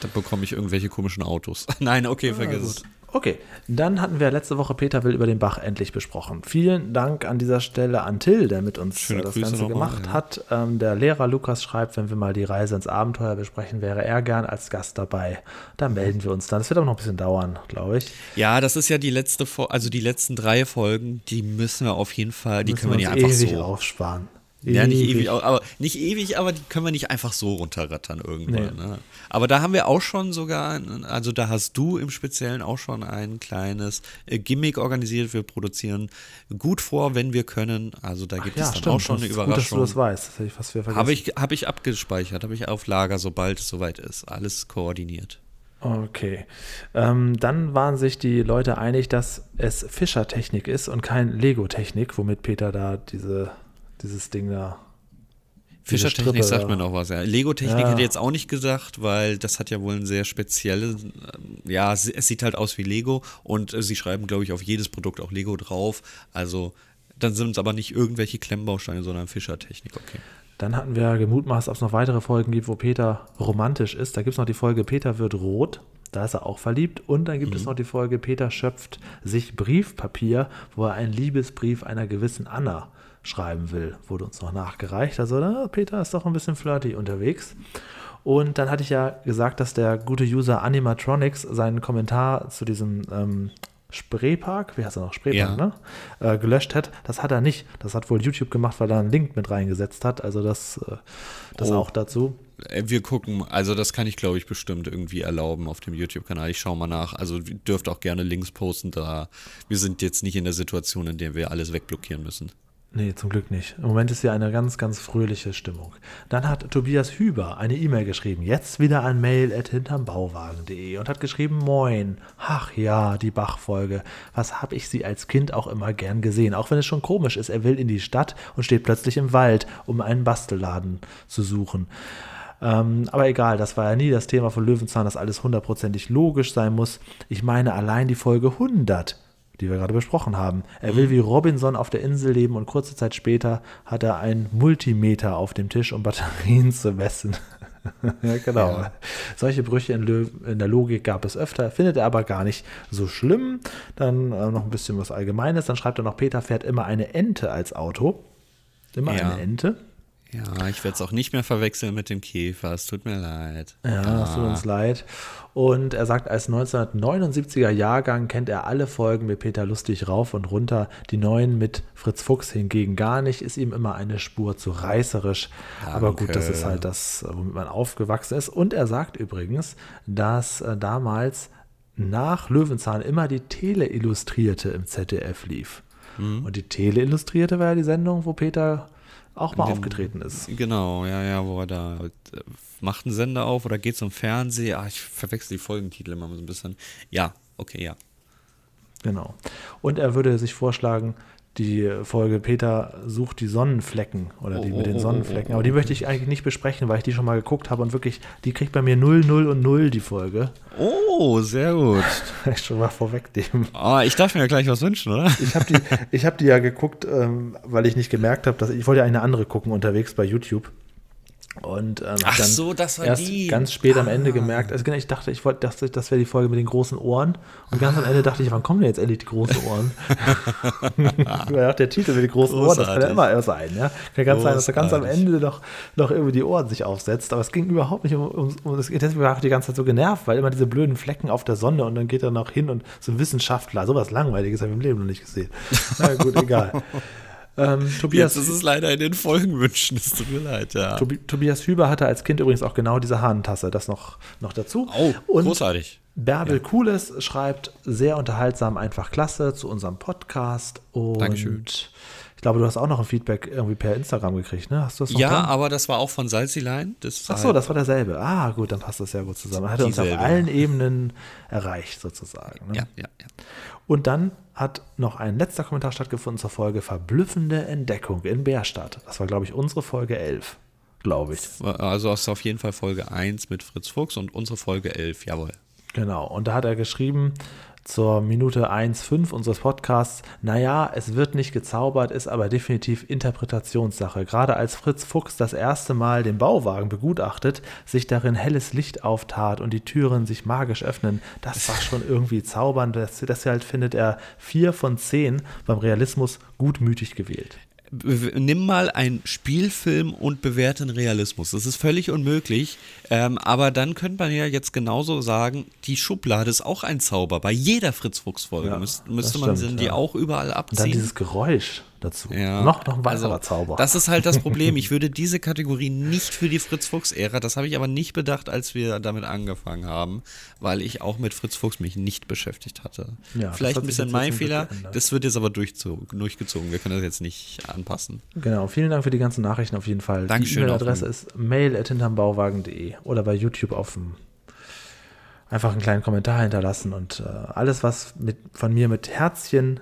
Da bekomme ich irgendwelche komischen Autos. (laughs) Nein, okay, vergiss es. Okay, dann hatten wir letzte Woche Peter Will über den Bach endlich besprochen. Vielen Dank an dieser Stelle an Till, der mit uns Schöne äh, das Grüße Ganze gemacht ja. hat. Ähm, der Lehrer Lukas schreibt, wenn wir mal die Reise ins Abenteuer besprechen, wäre er gern als Gast dabei. Da melden wir uns dann. Es wird aber noch ein bisschen dauern, glaube ich. Ja, das ist ja die letzte, Fo also die letzten drei Folgen, die müssen wir auf jeden Fall, die können wir nicht Müssen einfach ewig so. aufsparen. Ja, nicht ewig, aber nicht ewig, aber die können wir nicht einfach so runterrattern irgendwann. Nee. Ne? Aber da haben wir auch schon sogar, also da hast du im Speziellen auch schon ein kleines äh, Gimmick organisiert. Wir produzieren gut vor, wenn wir können. Also da gibt es dann auch schon eine ist Gut, dass du Überraschung. das weißt. Das hätte ich fast wieder vergessen. Habe ich, hab ich abgespeichert, habe ich auf Lager, sobald es soweit ist. Alles koordiniert. Okay. Ähm, dann waren sich die Leute einig, dass es Fischertechnik ist und kein Lego-Technik, womit Peter da diese, dieses Ding da. Fischertechnik sagt mir noch was, ja. Lego-Technik Ja. hätte ich jetzt auch nicht gesagt, weil das hat ja wohl ein sehr spezielles, ähm, ja, es sieht halt aus wie Lego und äh, sie schreiben, glaube ich, auf jedes Produkt auch Lego drauf. Also dann sind es aber nicht irgendwelche Klemmbausteine, sondern Fischertechnik, okay. Dann hatten wir gemutmaßt, ob es noch weitere Folgen gibt, wo Peter romantisch ist. Da gibt es noch die Folge Peter wird rot. Da ist er auch verliebt. Und dann gibt es noch die Folge Peter schöpft sich Briefpapier, wo er einen Liebesbrief einer gewissen Anna schreiben will. Wurde uns noch nachgereicht. Also na, Peter ist doch ein bisschen flirty unterwegs. Und dann hatte ich ja gesagt, dass der gute User Animatronics seinen Kommentar zu diesem ähm, Spreepark, wie heißt er noch, Spreepark, Ja. ne? Äh, gelöscht hat. Das hat er nicht. Das hat wohl YouTube gemacht, weil er einen Link mit reingesetzt hat. Also das, äh, das Oh. auch dazu. Äh, Wir gucken, also das kann ich, glaube ich, bestimmt irgendwie erlauben auf dem YouTube-Kanal. Ich schaue mal nach. Also ihr dürft auch gerne Links posten, da wir sind jetzt nicht in der Situation, in der wir alles wegblockieren müssen. Nee, zum Glück nicht. Im Moment ist hier eine ganz, ganz fröhliche Stimmung. Dann hat Tobias Hüber eine E-Mail geschrieben. Jetzt wieder an mail.hintermbauwagen.de und hat geschrieben: Moin. Ach ja, die Bach-Folge. Was habe ich sie als Kind auch immer gern gesehen. Auch wenn es schon komisch ist. Er will in die Stadt und steht plötzlich im Wald, um einen Bastelladen zu suchen. Ähm, aber egal, das war ja nie das Thema von Löwenzahn, dass alles hundertprozentig logisch sein muss. Ich meine allein die Folge 100, die wir gerade besprochen haben. Er will wie Robinson auf der Insel leben und kurze Zeit später hat er einen Multimeter auf dem Tisch, um Batterien (laughs) zu messen. (laughs) ja, genau. Solche Brüche in, in der Logik gab es öfter, findet er aber gar nicht so schlimm. Dann äh, noch ein bisschen was Allgemeines. Dann schreibt er noch, Peter fährt immer eine Ente als Auto. Immer Ja. eine Ente. Ja, ich werde es auch nicht mehr verwechseln mit dem Käfer. Es tut mir leid. Ja, es tut uns leid. Und er sagt, als 1979er Jahrgang kennt er alle Folgen mit Peter Lustig rauf und runter. Die neuen mit Fritz Fuchs hingegen gar nicht. Ist ihm immer eine Spur zu reißerisch. Aber gut, das ist halt das, womit man aufgewachsen ist. Und er sagt übrigens, dass äh, damals nach Löwenzahn immer die Tele-Illustrierte im ZDF lief. Und die Tele-Illustrierte war ja die Sendung, wo Peter auch mal Den- aufgetreten ist. Genau, ja, ja, wo er da äh, macht einen Sender auf oder geht zum Fernsehen. Ah, ich verwechsel die Folgentitel immer so ein bisschen. Ja, okay, ja. Genau. Und er würde sich vorschlagen, die Folge Peter sucht die Sonnenflecken oder die Oh, mit den oh, oh, Sonnenflecken. oh, Aber die möchte ich eigentlich nicht besprechen, weil ich die schon mal geguckt habe und wirklich, die kriegt bei mir 0, 0 und 0 die Folge. Oh, sehr gut. Ich (laughs) schon mal vorwegnehmen. Ah, ich darf mir ja gleich was wünschen, oder? Ich habe die, ich hab die ja geguckt, ähm, weil ich nicht gemerkt habe, dass ich wollte ja eine andere gucken unterwegs bei YouTube. Und ähm, Ach dann so, das war erst die. ganz spät am Ende Ah. gemerkt, also genau, ich dachte, ich wollte, dachte, das wäre die Folge mit den großen Ohren. Und ganz am Ende dachte ich, wann kommen denn jetzt endlich die großen Ohren? (laughs) ja, der Titel mit den großen Ohren, das kann ja Großartig. immer sein. Ja? Kann ganz sein, dass er ganz am Großartig. Ende noch, noch irgendwie die Ohren sich aufsetzt. Aber es ging überhaupt nicht um, um, um das. Deswegen war ich die ganze Zeit so genervt, weil immer diese blöden Flecken auf der Sonne und dann geht er noch hin und so ein Wissenschaftler, sowas Langweiliges habe ich im Leben noch nicht gesehen. Na gut, egal. (laughs) Ähm, Tobias, Jetzt ist es leider in den Folgenwünschen, es tut mir leid, ja. Tobi Tobias Hüber hatte als Kind übrigens auch genau diese Hahnentasse, das noch, noch dazu. Oh, und großartig. Bärbel Cooles schreibt sehr unterhaltsam, einfach klasse zu unserem Podcast. Und Dankeschön. ich glaube, du hast auch noch ein Feedback irgendwie per Instagram gekriegt, ne? Hast du das noch Ja, dran? aber das war auch von Salzilein. Ach so, das war derselbe. Ah, gut, dann passt das sehr gut zusammen. Er hat uns auf allen Ebenen erreicht, sozusagen. Ne? Ja, ja, ja. Und dann hat noch ein letzter Kommentar stattgefunden zur Folge Verblüffende Entdeckung in Bärstadt. Das war, glaube ich, unsere Folge 11, glaube ich. Also ist auf jeden Fall Folge 1 mit Fritz Fuchs und unsere Folge 11, jawohl. Genau, und da hat er geschrieben zur Minute 1,5 unseres Podcasts, naja, es wird nicht gezaubert, ist aber definitiv Interpretationssache. Gerade als Fritz Fuchs das erste Mal den Bauwagen begutachtet, sich darin helles Licht auftat und die Türen sich magisch öffnen, das war (laughs) schon irgendwie zaubernd. Das, deshalb findet er vier von zehn beim Realismus gutmütig gewählt. Nimm mal einen Spielfilm und bewerte den Realismus. Das ist völlig unmöglich. Ähm, aber dann könnte man ja jetzt genauso sagen, die Schublade ist auch ein Zauber. Bei jeder Fritz Fuchs-Folge Ja, Müs- das müsste man stimmt, die ja. auch überall Und dann abziehen. dieses Geräusch dazu. Ja, Noch, noch ein weiterer also, Zauber. Das ist halt das Problem. Ich (laughs) würde diese Kategorie nicht für die Fritz Fuchs-Ära, das habe ich aber nicht bedacht, als wir damit angefangen haben, weil ich auch mit Fritz Fuchs mich nicht beschäftigt hatte. Ja, Vielleicht ein bisschen mein Fehler. Das wird jetzt aber durchgezogen. Wir können das jetzt nicht anpassen. Genau, vielen Dank für die ganzen Nachrichten auf jeden Fall. Dankeschön Die E-Mail-Adresse ist mail.hintermbauwagen.de oder bei YouTube auf dem einfach einen kleinen Kommentar hinterlassen und äh, alles, was mit, von mir mit Herzchen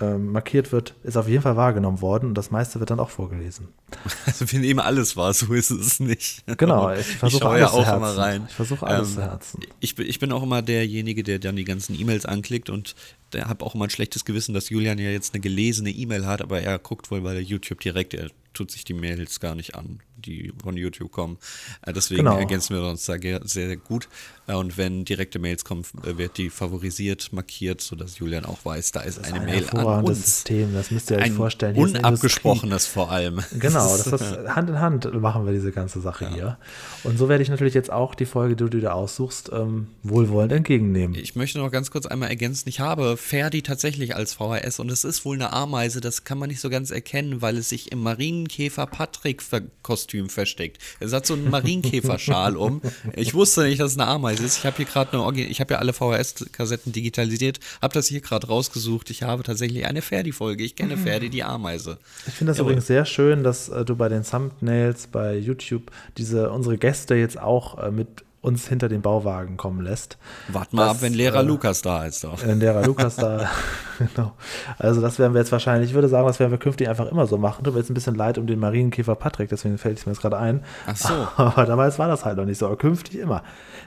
ähm, markiert wird, ist auf jeden Fall wahrgenommen worden und das meiste wird dann auch vorgelesen. (laughs) Also wir nehmen alles wahr, so ist es nicht. Genau, (laughs) ich versuche alles ja auch herzen. immer rein. Ähm, Ich versuche alles zu herzen. Ich bin, ich bin auch immer derjenige, der dann die ganzen E-Mails anklickt und der habe auch immer ein schlechtes Gewissen, dass Julian ja jetzt eine gelesene E-Mail hat, aber er guckt wohl bei YouTube direkt, er tut sich die Mails gar nicht an, die von YouTube kommen. Äh, Deswegen Genau. ergänzen wir uns da sehr, sehr gut. Äh, Und wenn direkte Mails kommen, äh, wird die favorisiert, markiert, sodass Julian auch weiß, da ist, ist eine ein Mail an uns. System, das müsst ihr euch Ein vorstellen. Hier unabgesprochenes vor allem. Genau, das (laughs) ist Hand in Hand machen wir diese ganze Sache hier. Und so werde ich natürlich jetzt auch die Folge, die du dir aussuchst, ähm, wohlwollend entgegennehmen. Ich möchte noch ganz kurz einmal ergänzen, ich habe Ferdi tatsächlich als VHS und es ist wohl eine Ameise, das kann man nicht so ganz erkennen, weil es sich im Marienkäfer Patrick Kostüm versteckt. Es hat so einen Marienkäferschal um. Ich wusste nicht, dass es eine Ameise ist. Ich habe hier gerade eine ich habe ja alle VHS-Kassetten digitalisiert, habe das hier gerade rausgesucht. Ich habe tatsächlich eine Ferdi-Folge. Ich kenne Ferdi die Ameise. Ich finde das Jawohl. übrigens sehr schön, dass äh, du bei den Thumbnails bei YouTube diese unsere Gäste jetzt auch äh, mit uns hinter den Bauwagen kommen lässt. Wart mal Das, ab, wenn Lehrer äh, Lukas da ist doch. Wenn Lehrer Lukas da, (laughs) genau. Also das werden wir jetzt wahrscheinlich, ich würde sagen, das werden wir künftig einfach immer so machen. Tut mir jetzt ein bisschen leid um den Marienkäfer Patrick, deswegen fällt es mir jetzt gerade ein. Ach so. (laughs) Aber damals war das halt noch nicht so, aber künftig immer.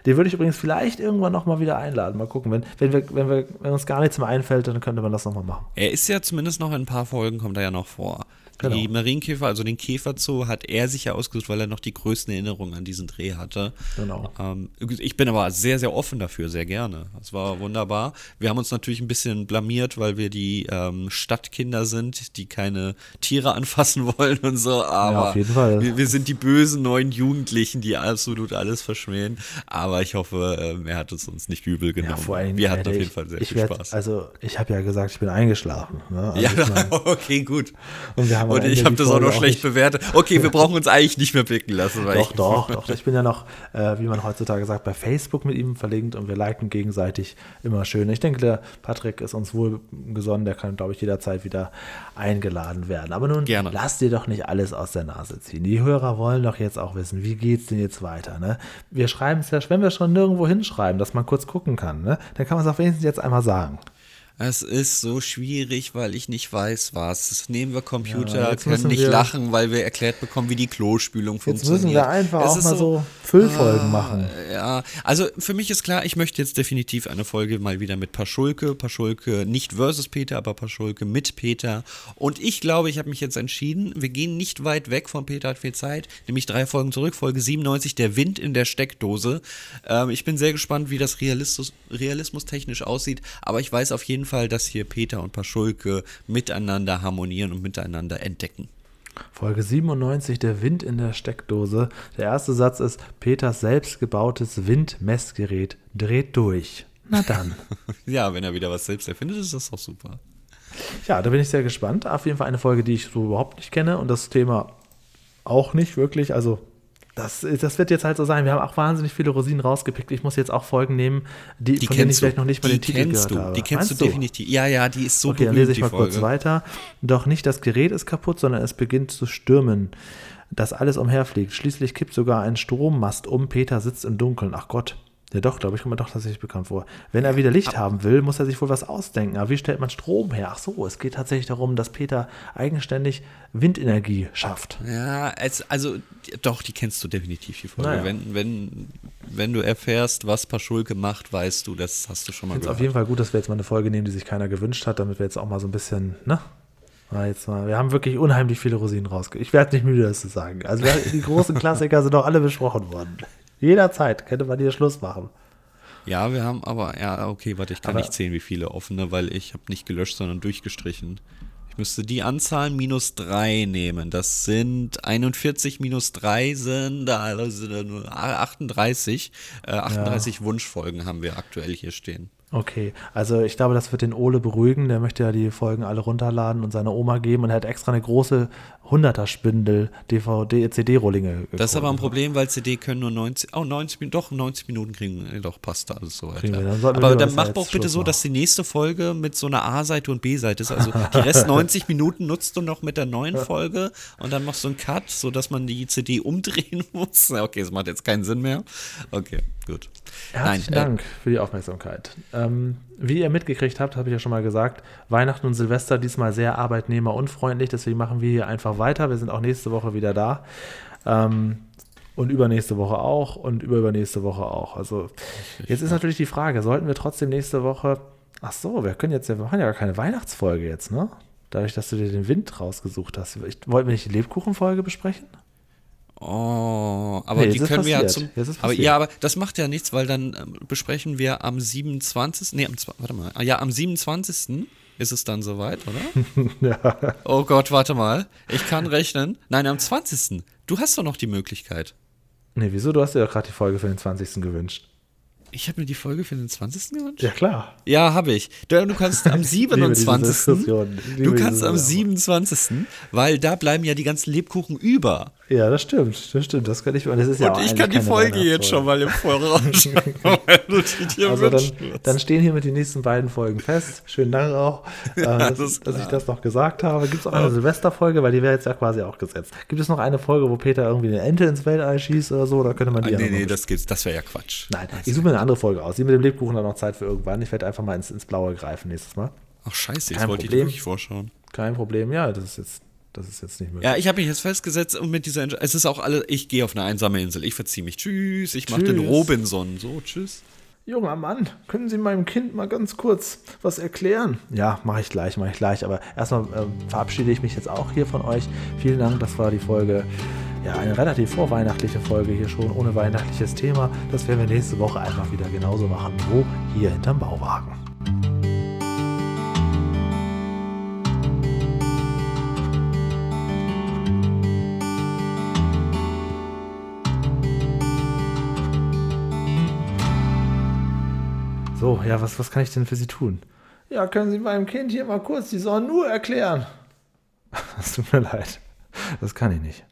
Den würde ich übrigens vielleicht irgendwann nochmal wieder einladen. Mal gucken, wenn, wenn, wir, wenn, wir, wenn uns gar nichts mehr einfällt, dann könnte man das nochmal machen. Er ist ja zumindest noch in ein paar Folgen, kommt er ja noch vor. Die Genau. Marienkäfer, also den Käferzoo, hat er sich ja ausgesucht, weil er noch die größten Erinnerungen an diesen Dreh hatte. Genau. Ähm, ich bin aber sehr, sehr offen dafür, sehr gerne. Das war wunderbar. Wir haben uns natürlich ein bisschen blamiert, weil wir die ähm, Stadtkinder sind, die keine Tiere (laughs) anfassen wollen und so. Aber auf jeden Fall. Wir, wir sind die bösen neuen Jugendlichen, die absolut alles verschmähen. Aber ich hoffe, ähm, er hat es uns nicht übel genommen. Ja, vor allem, wir hatten auf jeden ich- Fall sehr viel werd- Spaß. Also, ich habe ja gesagt, ich bin eingeschlafen. Ne? Also ja, ich mein, (laughs) okay, gut. Und wir haben am Und ich habe das auch noch schlecht bewertet. Okay, wir (laughs) brauchen uns eigentlich nicht mehr blicken lassen. Doch, doch, doch. (laughs) Ich bin ja noch, äh, wie man heutzutage sagt, bei Facebook mit ihm verlinkt und wir liken gegenseitig immer schön. Ich denke, der Patrick ist uns wohlgesonnen, der kann, glaube ich, jederzeit wieder eingeladen werden. Aber nun, Gerne. lass dir doch nicht alles aus der Nase ziehen. Die Hörer wollen doch jetzt auch wissen, wie geht's denn jetzt weiter? Ne? Wir schreiben es ja, wenn wir schon nirgendwo hinschreiben, dass man kurz gucken kann, ne? dann kann man es auch wenigstens jetzt einmal sagen. Es ist so schwierig, weil ich nicht weiß, was. Nehmen wir Computer, Ja, jetzt können nicht wir- lachen, weil wir erklärt bekommen, wie die Klospülung Jetzt funktioniert. müssen wir einfach Es auch mal so Füllfolgen machen. Ja, also für mich ist klar, ich möchte jetzt definitiv eine Folge mal wieder mit Paschulke. Paschulke nicht versus Peter, aber Paschulke mit Peter. Und ich glaube, ich habe mich jetzt entschieden, wir gehen nicht weit weg von Peter hat viel Zeit, nämlich drei Folgen zurück, Folge 97, der Wind in der Steckdose. Ähm, ich bin sehr gespannt, wie das Realismus, Realismus technisch aussieht, aber ich weiß auf jeden Fall, dass hier Peter und Paschulke miteinander harmonieren und miteinander entdecken. Folge 97, der Wind in der Steckdose. Der erste Satz ist, Peters selbstgebautes Windmessgerät dreht durch. Na dann. (laughs) ja, wenn er wieder was selbst erfindet, ist das auch super. Ja, da bin ich sehr gespannt. Auf jeden Fall eine Folge, die ich so überhaupt nicht kenne und das Thema auch nicht wirklich. Also das, das wird jetzt halt so sein. Wir haben auch wahnsinnig viele Rosinen rausgepickt. Ich muss jetzt auch Folgen nehmen, die, die von denen ich du. vielleicht noch nicht mal den Titel kennst gehört du. habe. Die kennst Meinst du definitiv. Ja, ja, die ist so Okay, dann berühmt, lese ich mal Folge. kurz weiter. Doch nicht das Gerät ist kaputt, sondern es beginnt zu stürmen. Dass alles umherfliegt. Schließlich kippt sogar ein Strommast um. Peter sitzt im Dunkeln. Ach Gott. Ja doch, glaube ich, kommt mir doch tatsächlich bekannt vor. Wenn er wieder Licht haben will, muss er sich wohl was ausdenken. Aber wie stellt man Strom her? Ach so, es geht tatsächlich darum, dass Peter eigenständig Windenergie schafft. Ja, es, also doch, die kennst du definitiv, die Folge. Naja. Wenn, wenn, wenn du erfährst, was Paschulke macht, weißt du, das hast du schon mal Jetzt gehört. auf jeden Fall gut, dass wir jetzt mal eine Folge nehmen, die sich keiner gewünscht hat, damit wir jetzt auch mal so ein bisschen, ne? Mal jetzt mal, wir haben wirklich unheimlich viele Rosinen rausge. Ich werde nicht müde, das zu sagen. Also die großen (laughs) Klassiker sind doch alle besprochen worden. Jederzeit könnte man hier Schluss machen. Ja, wir haben aber, ja, okay, warte, ich kann Aber- nicht zählen, wie viele offene, weil ich habe nicht gelöscht, sondern durchgestrichen. Ich müsste die Anzahl minus 3 nehmen. Das sind 41 minus 3 sind, da sind da nur 38. Äh, 38 Wunschfolgen haben wir aktuell hier stehen. Okay, also ich glaube, das wird den Ole beruhigen. Der möchte ja die Folgen alle runterladen und seiner Oma geben und er hat extra eine große 100er-Spindel DVD, CD-Rohlinge. Das ist aber ein Problem, weil CD können nur 90, oh, 90 Minuten, doch, 90 Minuten kriegen, äh, doch, passt da alles so weiter. dann Aber dann mach doch bitte Schluss so, machen. dass die nächste Folge mit so einer A-Seite und B-Seite ist. Also die Rest (laughs) 90 Minuten nutzt du noch mit der neuen Folge und dann machst du einen Cut, sodass man die CD umdrehen (laughs) muss. Okay, das macht jetzt keinen Sinn mehr. Okay, gut. Herzlichen Nein, äh, Dank für die Aufmerksamkeit. Ähm, wie ihr mitgekriegt habt, habe ich ja schon mal gesagt, Weihnachten und Silvester diesmal sehr arbeitnehmerunfreundlich, deswegen machen wir hier einfach weiter. Wir sind auch nächste Woche wieder da. Ähm, und übernächste Woche auch und überübernächste Woche auch. Also jetzt ist natürlich die Frage, sollten wir trotzdem nächste Woche, ach so, wir können jetzt, wir machen ja gar keine Weihnachtsfolge jetzt, ne? Dadurch, dass du dir den Wind rausgesucht hast. Ich, wollten wir nicht die Lebkuchenfolge besprechen? Oh, aber Nee, die können wir ja zum. Aber ja, aber das macht ja nichts, weil dann ähm, besprechen wir am 27. Nee, am, warte mal. Ah, Ja, am 27. ist es dann soweit, oder? (laughs) ja. Oh Gott, warte mal. Ich kann rechnen. Nein, am 20. Du hast doch noch die Möglichkeit. Nee, wieso? Du hast doch gerade die Folge für den 20. gewünscht. Ich habe mir die Folge für den 20. gewünscht. Ja, klar. Ja, habe ich. Du, du kannst am (laughs) Ich liebe diese 27. Diskussion. Ich liebe Du kannst am Diskussion. 27. Weil da bleiben ja die ganzen Lebkuchen über. Ja, das stimmt. Das stimmt. Das kann ich. Und das ist ja Und auch ich kann die Folge jetzt schon mal im Voraus (laughs) schauen, Also dann, dann stehen hiermit die nächsten beiden Folgen fest. Schönen Dank auch, äh, dass, das dass ich das noch gesagt habe. Gibt es auch eine Silvesterfolge, weil die wäre jetzt ja quasi auch gesetzt. Gibt es noch eine Folge, wo Peter irgendwie eine Ente ins Weltall schießt oder so? Oder könnte man die Ah, ja nee, nee, das, gibt's- das wäre ja Quatsch. Nein, ich suche mir eine andere Folge aus. Die mit dem Lebkuchen dann noch Zeit für irgendwann. Ich werde einfach mal ins, ins Blaue greifen nächstes Mal. Ach scheiße, jetzt Kein wollte ich Problem. wirklich vorschauen. Kein Problem. Ja, das ist jetzt, das ist jetzt nicht möglich. Ja, ich habe mich jetzt festgesetzt und mit dieser, Entsch- es ist auch alle, ich gehe auf eine einsame Insel, ich verziehe mich, tschüss, ich mache den. Robinson, so, tschüss. Junger Mann, können Sie meinem Kind mal ganz kurz was erklären? Ja, mache ich gleich, mache ich gleich. Aber erstmal ähm, verabschiede ich mich jetzt auch hier von euch. Vielen Dank, das war die Folge, ja, eine relativ vorweihnachtliche Folge hier schon, ohne weihnachtliches Thema. Das werden wir nächste Woche einfach wieder genauso machen. Wo? Hier hinterm Bauwagen. So, ja, was, was kann ich denn für Sie tun? Ja, können Sie meinem Kind hier mal kurz die Sonnenuhr erklären? (laughs) Es tut mir leid. Das kann ich nicht.